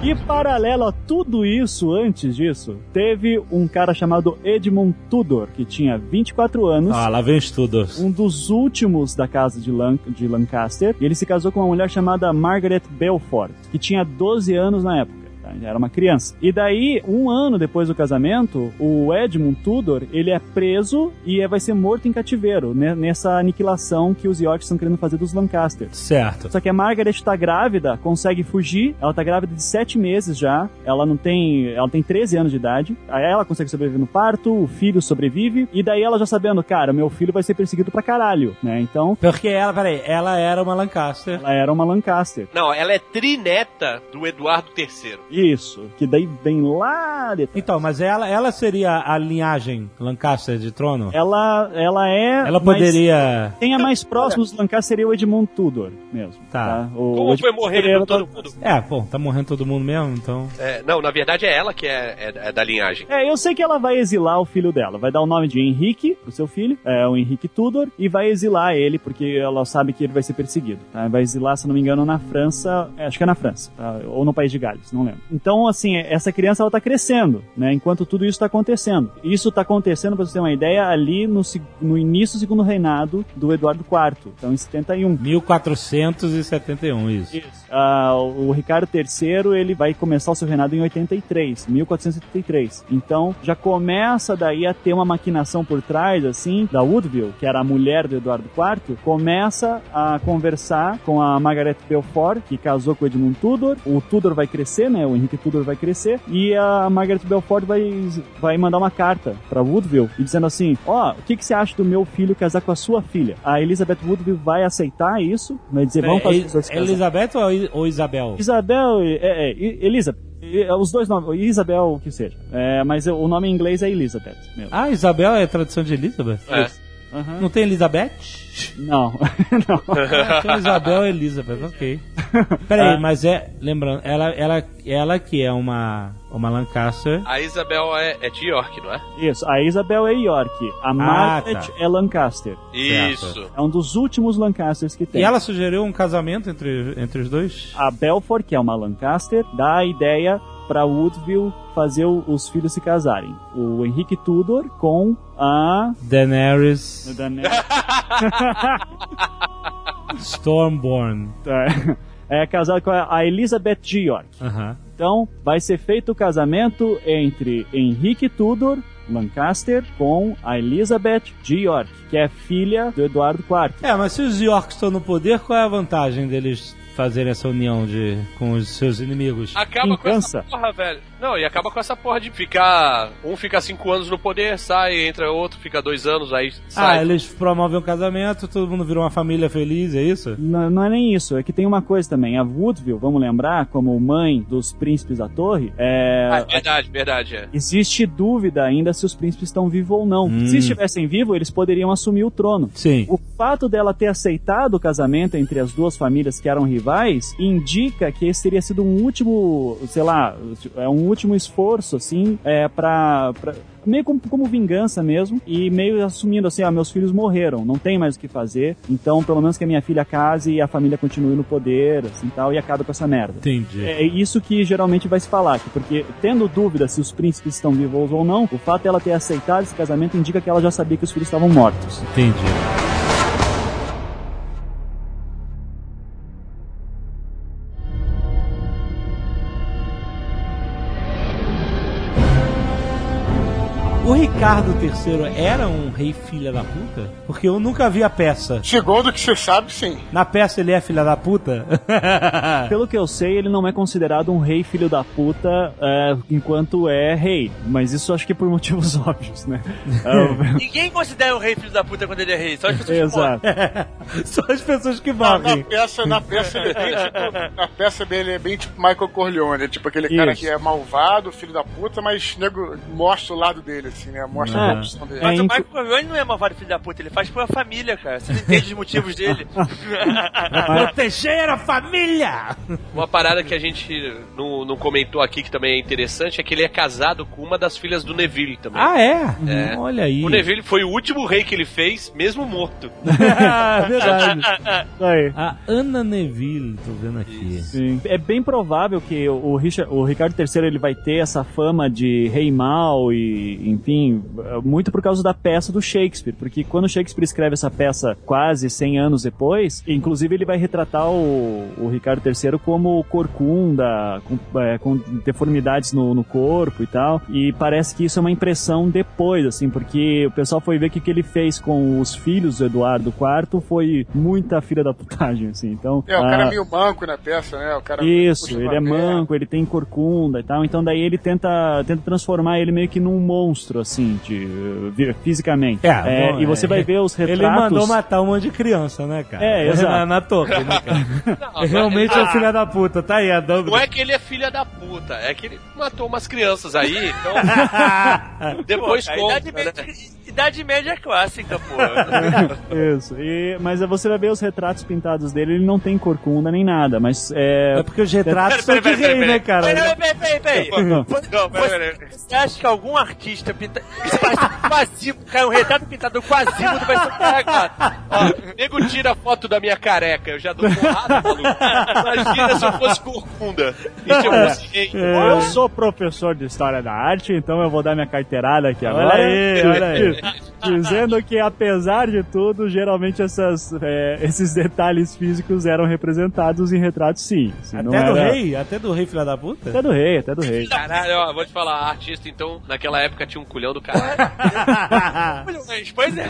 E paralelo a tudo isso, antes disso, teve um cara chamado Edmund Tudor, que tinha 24 anos, Ah, lá vem os estudos. um dos últimos da casa de, Lan de Lancaster, e ele se casou com uma mulher chamada Margaret Belfort, que tinha 12 anos na época. Tá? Era uma criança. E daí, um ano depois do casamento, o Edmund Tudor, ele é preso e é- vai ser morto em cativeiro, né, nessa aniquilação que os Yorks estão querendo fazer dos Lancaster. Certo. Só que a Margaret tá grávida, consegue fugir. Ela tá grávida de 7 meses já. Ela não tem. Ela tem 13 anos de idade. Aí ela consegue sobreviver no parto, o filho sobrevive. E daí ela já sabendo, cara, meu filho vai ser perseguido pra caralho, né? Então, Porque ela, peraí, ela era uma Lancaster. ela era uma Lancaster. Não, ela é trineta do Eduardo III. Isso, que daí vem lá de trás. Então, mas ela, ela seria a linhagem Lancaster de trono? Ela, ela é. Ela poderia. Quem é mais próximo dos Lancaster seria o Edmund Tudor mesmo. Tá. O Como Edmund foi morrendo Tudor todo tá- mundo? É, pô, tá morrendo todo mundo mesmo, então. É, não, na verdade é ela que é, é- é da linhagem. É, eu sei que ela vai exilar o filho dela. Vai dar o nome de Henrique pro seu filho, é o Henrique Tudor, e vai exilar ele, porque ela sabe que ele vai ser perseguido. tá? Vai exilar, se não me engano, na França. é, acho que é na França, tá? ou no País de Gales, não lembro. Então, assim, essa criança ela tá crescendo, né? Enquanto tudo isso tá acontecendo. Isso tá acontecendo, pra você ter uma ideia, ali no, no início do segundo reinado do Eduardo IV, então em 71. 1471, isso. Ah, o Ricardo III ele vai começar o seu reinado em 83, 1473. Então já começa daí a ter uma maquinação por trás, assim, da Woodville, que era a mulher do Eduardo IV, começa a conversar com a Margaret Belfort, que casou com o Edmund Tudor. O Tudor vai crescer, né? O Henrique Tudor vai crescer e a Margaret Belfort vai, vai mandar uma carta para Woodville e dizendo assim: ó, o que, que você acha do meu filho casar com a sua filha? A Elizabeth Woodville vai aceitar isso, vai dizer vamos fazer os dois É, casar. Elizabeth ou, ou Isabel? Isabel, é, é, Elizabeth, I- os dois nomes, Isabel, o que seja. É, mas o nome em inglês é Elizabeth mesmo. Ah, Isabel é a tradução de Elizabeth? É. Aham. Não tem Elizabeth? Não, <laughs> não. Ah, tem Isabel e Elizabeth, ok. Peraí, Ah. mas é. Lembrando, ela, ela, ela que é uma, uma Lancaster. A Isabel é, é de York, não é? Isso, a Isabel é York, a Margaret tá. é Lancaster. Isso. É um dos últimos Lancasters que tem. E ela sugeriu um casamento entre, entre os dois? A Belfort, que é uma Lancaster, dá a ideia para Woodville fazer o- os filhos se casarem. O Henrique Tudor com a Daenerys <laughs> Tá. Stormborn. é casado com a Elizabeth de York. Então, vai ser feito o casamento entre Henrique Tudor, Lancaster, com a Elizabeth de York, que é filha do Eduardo IV. É, mas se os Yorks estão no poder, qual é a vantagem deles fazerem essa união de, com os seus inimigos? Acaba com essa porra, velho. Não, e acaba com essa porra de ficar. Um fica cinco anos no poder, sai, entra outro, fica dois anos, aí Ah, sai. eles promovem um casamento, todo mundo vira uma família feliz, é isso? Não, não é nem isso, é que tem uma coisa também. A Woodville, vamos lembrar, como mãe dos príncipes da torre, é, Ah, verdade, verdade, é. existe dúvida ainda se os príncipes estão vivos ou não. Hum. Se estivessem vivos, eles poderiam assumir o trono. Sim. O fato dela ter aceitado o casamento entre as duas famílias que eram rivais indica que esse teria sido um último, sei lá, é um último esforço, assim, é, pra, pra- meio como, como vingança mesmo, e meio assumindo assim, ah, meus filhos morreram, não tem mais o que fazer, então pelo menos que a minha filha case e a família continue no poder, assim, tal, e acabe com essa merda. Entendi. É isso que geralmente vai se falar, que porque tendo dúvida se os príncipes estão vivos ou não, o fato dela ter aceitado esse casamento indica que ela já sabia que os filhos estavam mortos. Entendi. Ricardo III era um rei filha da puta? Porque eu nunca vi a peça. Segundo o que você sabe, sim. Na peça ele é filha da puta? <laughs> Pelo que eu sei, ele não é considerado um rei filho da puta é, enquanto é rei. Mas isso acho que por motivos <laughs> óbvios, né? É, <laughs> Ninguém considera o rei filho da puta quando ele é rei, só as pessoas que Exato. Só as pessoas que Na, na morrem. peça, na peça ele é bem tipo. Na peça dele é bem tipo Michael Corleone, tipo aquele cara Isso. que é malvado, filho da puta, mas nego mostra o lado dele, assim, né? Mostra É. a corrupção dele. É, Mas o Michael Corleone não é malvado filho da puta, ele faz pela família, cara. Você não entende os motivos dele. <laughs> Proteger a família! Uma parada que a gente não, não comentou aqui que também é interessante é que ele é casado com uma das filhas do Neville também. Ah, é? É. Olha aí. O Neville foi o último rei que ele fez, mesmo morto. <laughs> Verdade. <laughs> Aí. A Ana Neville, tô vendo aqui. Sim. É bem provável que o, Richard, o Ricardo III ele vai ter essa fama de rei mau e, enfim, muito por causa da peça do Shakespeare, porque quando Shakespeare escreve essa peça quase 100 anos depois, inclusive ele vai retratar o, o Ricardo III como corcunda, com, é, com deformidades no, no corpo e tal, e parece que isso é uma impressão depois, assim, porque o pessoal foi ver que o que ele fez com os filhos do Eduardo IV foi muita filha da putagem, assim, então... É, o cara ah, é meio manco na peça, né? O cara isso, ele é manco, ele tem corcunda e tal, então daí ele tenta, tenta transformar ele meio que num monstro, assim, de, vi- fisicamente. É, bom, e você é. vai ver os retratos... Ele mandou matar um monte de criança, né, cara? É, <laughs> exato. Na, na torre, né, cara? Não, <laughs> Realmente é um filho da puta, tá aí, a Dumbledore. Não é que ele é filha da puta. É que ele matou umas crianças aí, então. <laughs> Depois Pô, conta, idade, né? Idade média clássica, pô. <laughs> Isso. E, mas você vai ver os retratos pintados dele, ele não tem corcunda nem nada, mas é. É porque os retratos são de rei, né, cara? Peraí, peraí, peraí, peraí. <laughs> Não. Não, peraí, peraí. Você acha que algum artista pinta. Isso parece um cara, um retrato pintado do Quasimodo vai ser carregado. Ó, nego tira foto da minha careca, eu já dou porrada, maluco. Imagina se eu fosse corcunda e se eu fosse rei. Eu sou professor de História da Arte, então eu vou dar minha carteirada aqui Olha agora. aí, olha aí. Dizendo que, apesar de tudo, geralmente essas, é, esses detalhes físicos eram representados em retratos, sim. Assim, não Até do era- rei? Até do rei, filha da puta? Até do rei, até do rei. Caralho, ó, vou te falar, artista, então, naquela época tinha um culhão do caralho. <laughs> Pois é.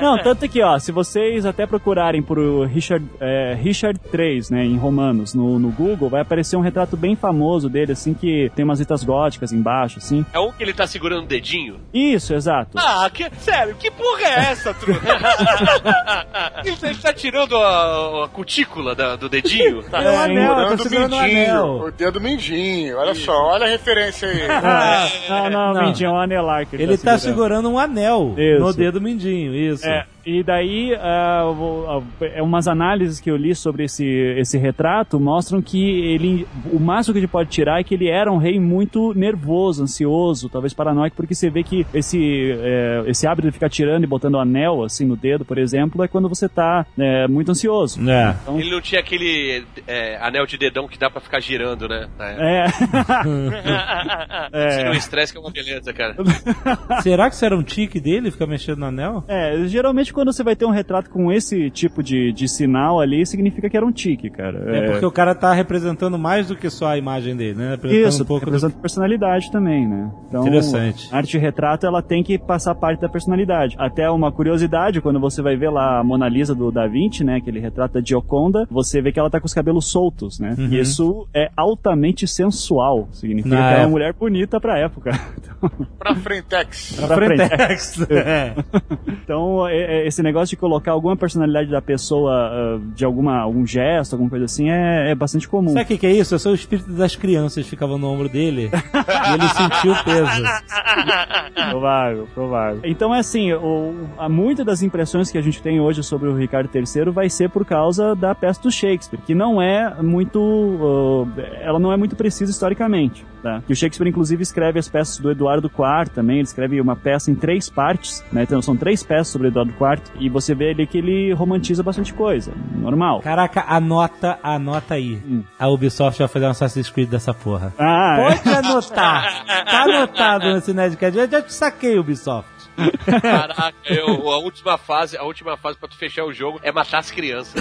Não, tanto que, ó, se vocês até procurarem por o Richard, é, Richard III, né, em romanos, no, no Google, vai aparecer um retrato bem famoso dele, assim, que tem umas letras góticas embaixo, assim. É um que ele tá segurando o dedinho? Isso, exato. Ah, que, sério, que porra é essa, truta? Você está tirando a, a cutícula da- do dedinho? Tá. É o anel, tá o segurando o mindinho, o dedo mindinho. Olha só, olha a referência aí. <laughs> Ah, não, não, Não. Mindinho, é um anelar que ele, Ele tá segurando. segurando um anel Isso. no dedo mindinho, isso. É, e daí, é umas análises que eu li sobre esse, esse retrato mostram que ele, o máximo que a gente pode tirar é que ele era um rei muito nervoso, ansioso, talvez paranoico, porque você vê que esse, é, esse hábito de ficar tirando e botando anel assim no dedo, por exemplo, é quando você tá é, muito ansioso. É. Ele não tinha aquele é, anel de dedão que dá pra ficar girando, né? É. Tira <laughs> é. o estresse que é uma beleza, cara. <laughs> Será que isso era um tique dele, ficar mexendo no anel? É, geralmente quando você vai ter um retrato com esse tipo de, de sinal ali, significa que era um tique, cara. É, porque o cara tá representando mais do que só a imagem dele, né? Representando Isso, um pouco do... representa personalidade também, né? Então, Interessante. A arte de retrato, ela tem que passar parte da personalidade. Até uma curiosidade, quando você vai ver lá a Mona Lisa do Da Vinci, né? Aquele retrato da Gioconda, você vê que ela tá com os cabelos soltos, né? Uhum. E isso é altamente sensual. Significa Na que ela é época. uma mulher bonita pra época. <laughs> Pra Frentex. Pra frente. Frentex. <laughs> é. <laughs> Então, é- é- esse negócio de colocar alguma personalidade da pessoa, ah, de alguma, algum gesto, alguma coisa assim, é, é bastante comum. Sabe o que, que é isso? Eu sou o espírito das crianças, ficava no ombro dele <laughs> e ele sentiu o peso. Provável, provável. Então é assim, o, a, muitas das impressões que a gente tem hoje sobre o Ricardo III vai ser por causa da peça do Shakespeare, que não é muito, uh, ela não é muito precisa historicamente, tá? Que o Shakespeare inclusive escreve as peças do Eduardo IV também, ele escreve uma peça em três partes, né? Então são três peças sobre o Eduardo IV e você vê ali que ele romantiza bastante coisa, normal. Caraca, anota, anota aí. Hum. A Ubisoft vai fazer um Assassin's Creed dessa porra. Ah, é. Pode anotar. Tá anotado nesse Nerdcast. Eu já te saquei, Ubisoft. Caraca, eu, a última fase, a última fase pra tu fechar o jogo é matar as crianças. <laughs>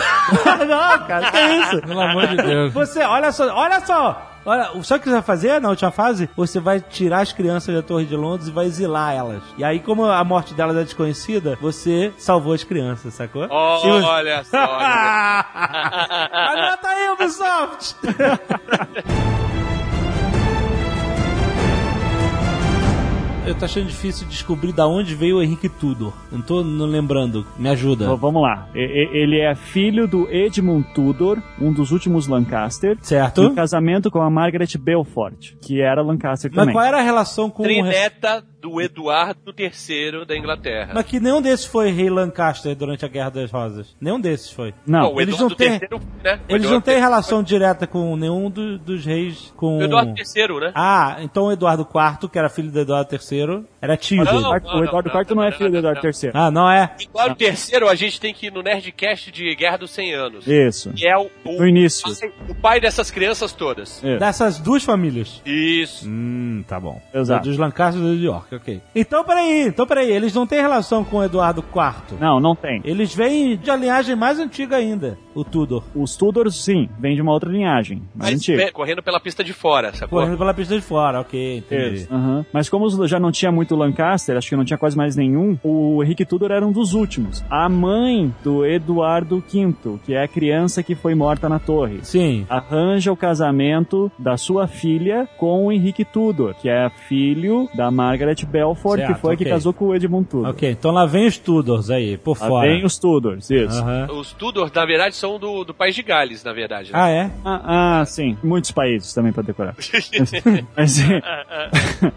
Não, cara, que isso? Pelo amor de Deus. Você, olha só, olha só. Olha, sabe o que você vai fazer na última fase? Você vai tirar as crianças da Torre de Londres e vai exilar elas. E aí, como a morte delas é desconhecida, você salvou as crianças, sacou? E você- Olha só. olha. <laughs> Anota aí, Ubisoft! <laughs> Eu tô achando difícil descobrir da onde veio o Henrique Tudor. Não tô não lembrando. Me ajuda. Então, vamos lá. Ele é filho do Edmund Tudor, um dos últimos Lancaster, Certo? no casamento com a Margaret Belfort, que era Lancaster Mas também. qual era a relação com o... Do Eduardo III da Inglaterra. Mas que nenhum desses foi rei Lancaster durante a Guerra das Rosas. Nenhum desses foi. Não, o eles Eduardo não têm- III, né? O Eles não Eduardo têm III. relação direta com nenhum do- dos reis com... O Eduardo III, né? Ah, então o Eduardo IV, que era filho do Eduardo III, era tio Não, o dele. Eduardo, não, o Eduardo não, IV não é não, filho do não, Eduardo não. III. Ah, não é? Eduardo III, a gente tem que ir no Nerdcast de Guerra dos 100 Anos. Isso. Que é o, o, No início. pai, o pai dessas crianças todas. É. Dessas duas famílias. Isso. Hum, tá bom. Exato. Dos Lancaster e do York, ok. Então, peraí, então peraí, eles não têm relação com o Eduardo IV. Não, não tem. Eles vêm de a linhagem mais antiga ainda, o Tudor. Os Tudors, sim, vêm de uma outra linhagem, mais Mas antiga. pe- correndo pela pista de fora, sacou? Correndo pela pista de fora, ok, entendi. Isso, aham. Mas como já não tinha muito Lancaster, acho que não tinha quase mais nenhum, o Henrique Tudor era um dos últimos. A mãe do Eduardo V, que é a criança que foi morta na torre, Sim. arranja o casamento da sua filha com o Henrique Tudor, que é filho da Margaret Belfort, Certo, que foi a que casou com o Edmund Tudor. Ok, então lá vem os Tudors aí, por Lá fora. vem os Tudors, isso. Aham. Os Tudor, na verdade, são são do, do país de Gales, na verdade. né? Ah, é? Ah, ah, sim. Muitos países também pra decorar. <laughs> Mas,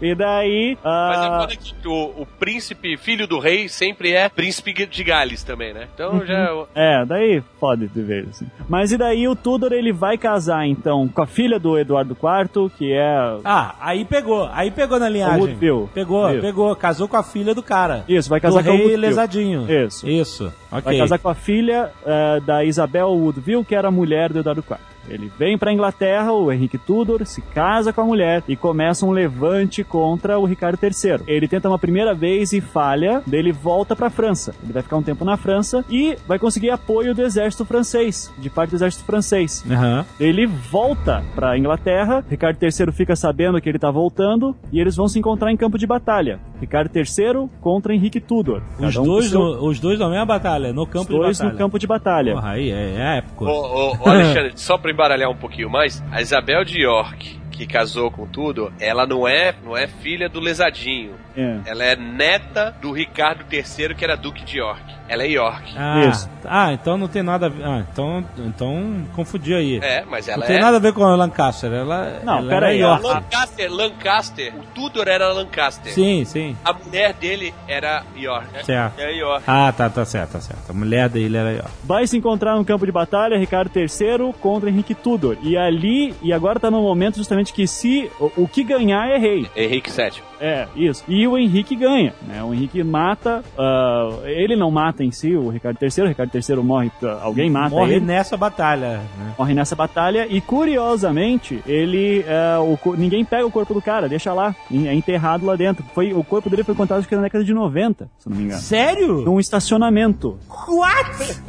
e daí. Mas é ah, foda que o, o príncipe, filho do rei, sempre é príncipe de Gales também, né? Então já. É, daí pode de vez, assim. Mas e daí o Tudor, ele vai casar, então, com a filha do Eduardo IV, que é... Ah, aí pegou. Aí pegou na linhagem. Woodville. Pegou, Isso. pegou. Casou com a filha do cara. Isso, vai casar do com o rei Woodville. lesadinho. Isso. Isso. Ok. Vai casar com a filha eh, da Isabel Woodville, que era a mulher do Eduardo IV. Ele vem pra Inglaterra, o Henrique Tudor se casa com a mulher e começa um levante contra o Ricardo III. Ele tenta uma primeira vez e falha, daí ele volta pra França. Ele vai ficar um tempo na França e vai conseguir apoio do exército francês, de parte do exército francês. Aham. Ele volta pra Inglaterra, Ricardo III fica sabendo que ele tá voltando e eles vão se encontrar em campo de batalha. Ricardo III contra Henrique Tudor. Os, um dois seu- no, os dois na mesma batalha, no os campo dois de batalha. no campo de batalha. Porra, aí é, é épico. Ô, ô, ô, Alexandre, <laughs> só pra embaralhar um pouquinho mais, a Isabel de York, que casou com tudo, ela não é, não é filha do Lesadinho. É. Ela é neta do Ricardo III, que era Duque de York. Ela é York. Ah, Isso. ah, então não tem nada a ver. Ah, então, então confundi aí. É, mas ela não tem é. nada a ver com a Lancaster. Ela, Não, ela pera era aí, York. Lancaster, Lancaster. O Tudor era Lancaster. Sim, sim. A mulher dele era York. Certo. E aí, ó. Ah, tá, tá certo, tá certo. A mulher dele era York. Vai se encontrar no campo de batalha Ricardo III contra Henrique Tudor. E ali, e agora tá no momento justamente que se o, o que ganhar é rei. Henrique VII. É, isso. E o Henrique ganha, né? O Henrique mata, ah, ele não mata em si o Ricardo III, o Ricardo III morre, alguém mata Morre ele. nessa batalha. Né? Morre nessa batalha e curiosamente ele ah, o ninguém pega o corpo do cara, deixa lá, é enterrado lá dentro. Foi o corpo dele foi encontrado acho que na década de 90, se não me engano. Sério? Num estacionamento. What?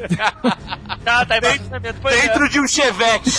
<laughs> Tá, tá em posicionamento. Pois é. Dentro de um chevette. <laughs>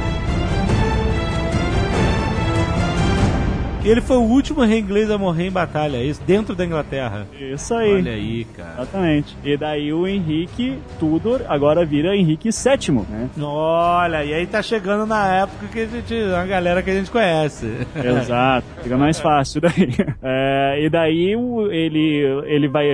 Ele foi o último rei inglês a morrer em batalha, é isso? Dentro da Inglaterra. Isso aí. Olha aí, cara. Exatamente. E daí o Henrique Tudor agora vira Henrique VII, né? Olha, e aí tá chegando na época que a gente. a galera que a gente conhece. <laughs> Exato, fica mais fácil daí. <laughs> É, e daí ele, ele vai,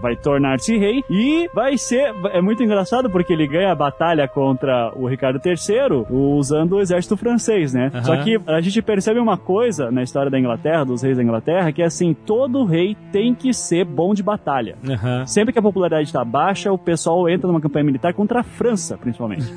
vai tornar-se rei e vai ser. É muito engraçado porque ele ganha a batalha contra o Ricardo III usando o exército francês, né? Aham. Só que a gente percebe uma coisa na história da Inglaterra, dos reis da Inglaterra, que é assim: todo rei tem que ser bom de batalha. Aham. Sempre que a popularidade está baixa, o pessoal entra numa campanha militar contra a França, principalmente. <laughs>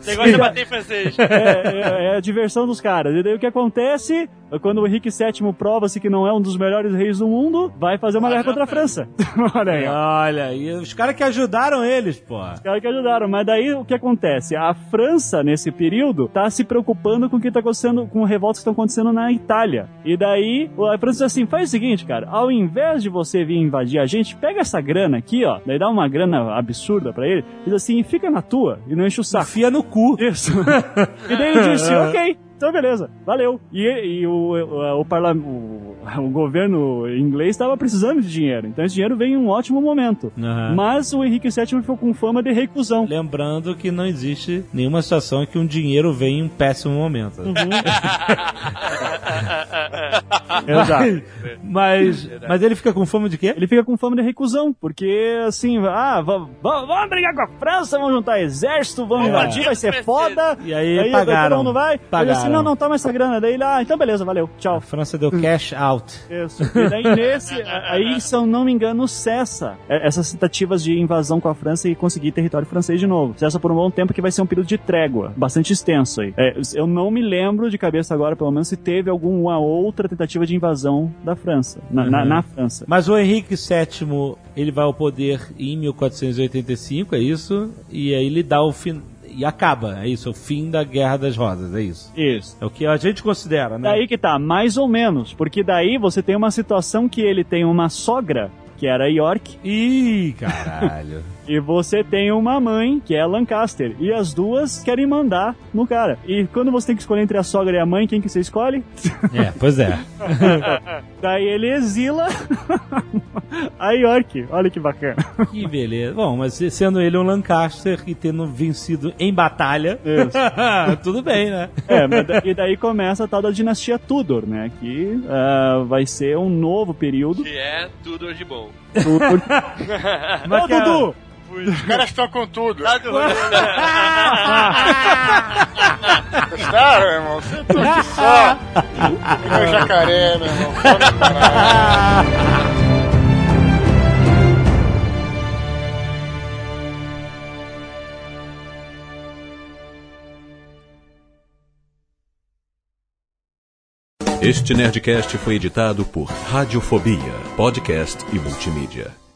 Você gosta de bater em francês. é, é- é a diversão dos caras. E daí o que acontece? Quando o Henrique VII prova-se que não é um dos melhores reis do mundo, vai fazer uma guerra contra a França. <laughs> Olha aí. Olha, e os caras que ajudaram eles, pô. Os caras que ajudaram. Mas daí o que acontece? A França, nesse período, tá se preocupando com o que tá acontecendo, com revoltas que estão acontecendo na Itália. E daí a França assim: faz o seguinte, cara, ao invés de você vir invadir a gente, pega essa grana aqui, ó, daí dá uma grana absurda pra ele, diz assim, fica na tua e não enche o saco. Enfia no cu. Isso. <laughs> e daí ele disse, <laughs> ok, então beleza, valeu. E, e o, o, o, o- <laughs> o governo inglês estava precisando de dinheiro, então esse dinheiro veio em um ótimo momento. Aham. Mas o Henrique VII ficou com fama de recusão. Lembrando que não existe nenhuma situação em que um dinheiro vem em um péssimo momento. <laughs> <laughs> Exato. Mas, mas ele fica com fome de quê? Ele fica com fama de recusão, porque assim, ah, va- va- vamos brigar com a França, vamos juntar exército, vamos É. invadir, vai ser foda. E aí daí pagaram. todo mundo vai. Ele Pagaram. Assim, não, não, toma essa grana. Daí ele, ah, então beleza, valeu, tchau. A França deu cash out. Isso. E daí nesse, <laughs> aí, se eu não me engano, cessa é, essas tentativas de invasão com a França e conseguir território francês de novo. Cessa por um bom tempo que vai ser um período de trégua, bastante extenso aí. É, eu não me lembro de cabeça agora, pelo menos, se teve alguma outra tentativa de invasão da França, na, na- Uhum. na França. Mas o Henrique VII, ele vai ao poder em 1485, é isso? E aí ele dá o fim. E acaba, é isso, o fim da Guerra das Rosas, é isso. Isso. É o que a gente considera, né? Daí que tá, mais ou menos, porque daí você tem uma situação que ele tem uma sogra, que era York, Ih, caralho. <laughs> E você tem uma mãe, que é a Lancaster, e as duas querem mandar no cara. E quando você tem que escolher entre a sogra e a mãe, quem que você escolhe? É, pois é. <laughs> Daí ele exila <laughs> a York. Olha que bacana. Que beleza. Bom, mas sendo ele um Lancaster e tendo vencido em batalha, <laughs> tudo bem, né? É, e daí começa a tal da dinastia Tudor, né? Que ah, vai ser um novo período. Que é tudo de bom. Tudor. Mas Ô, que Os caras estão com tudo. Lá do Está, meu irmão? Você tá aqui só. Meu jacaré, meu irmão. Caralho. Este Nerdcast foi editado por Radiofobia, podcast e multimídia.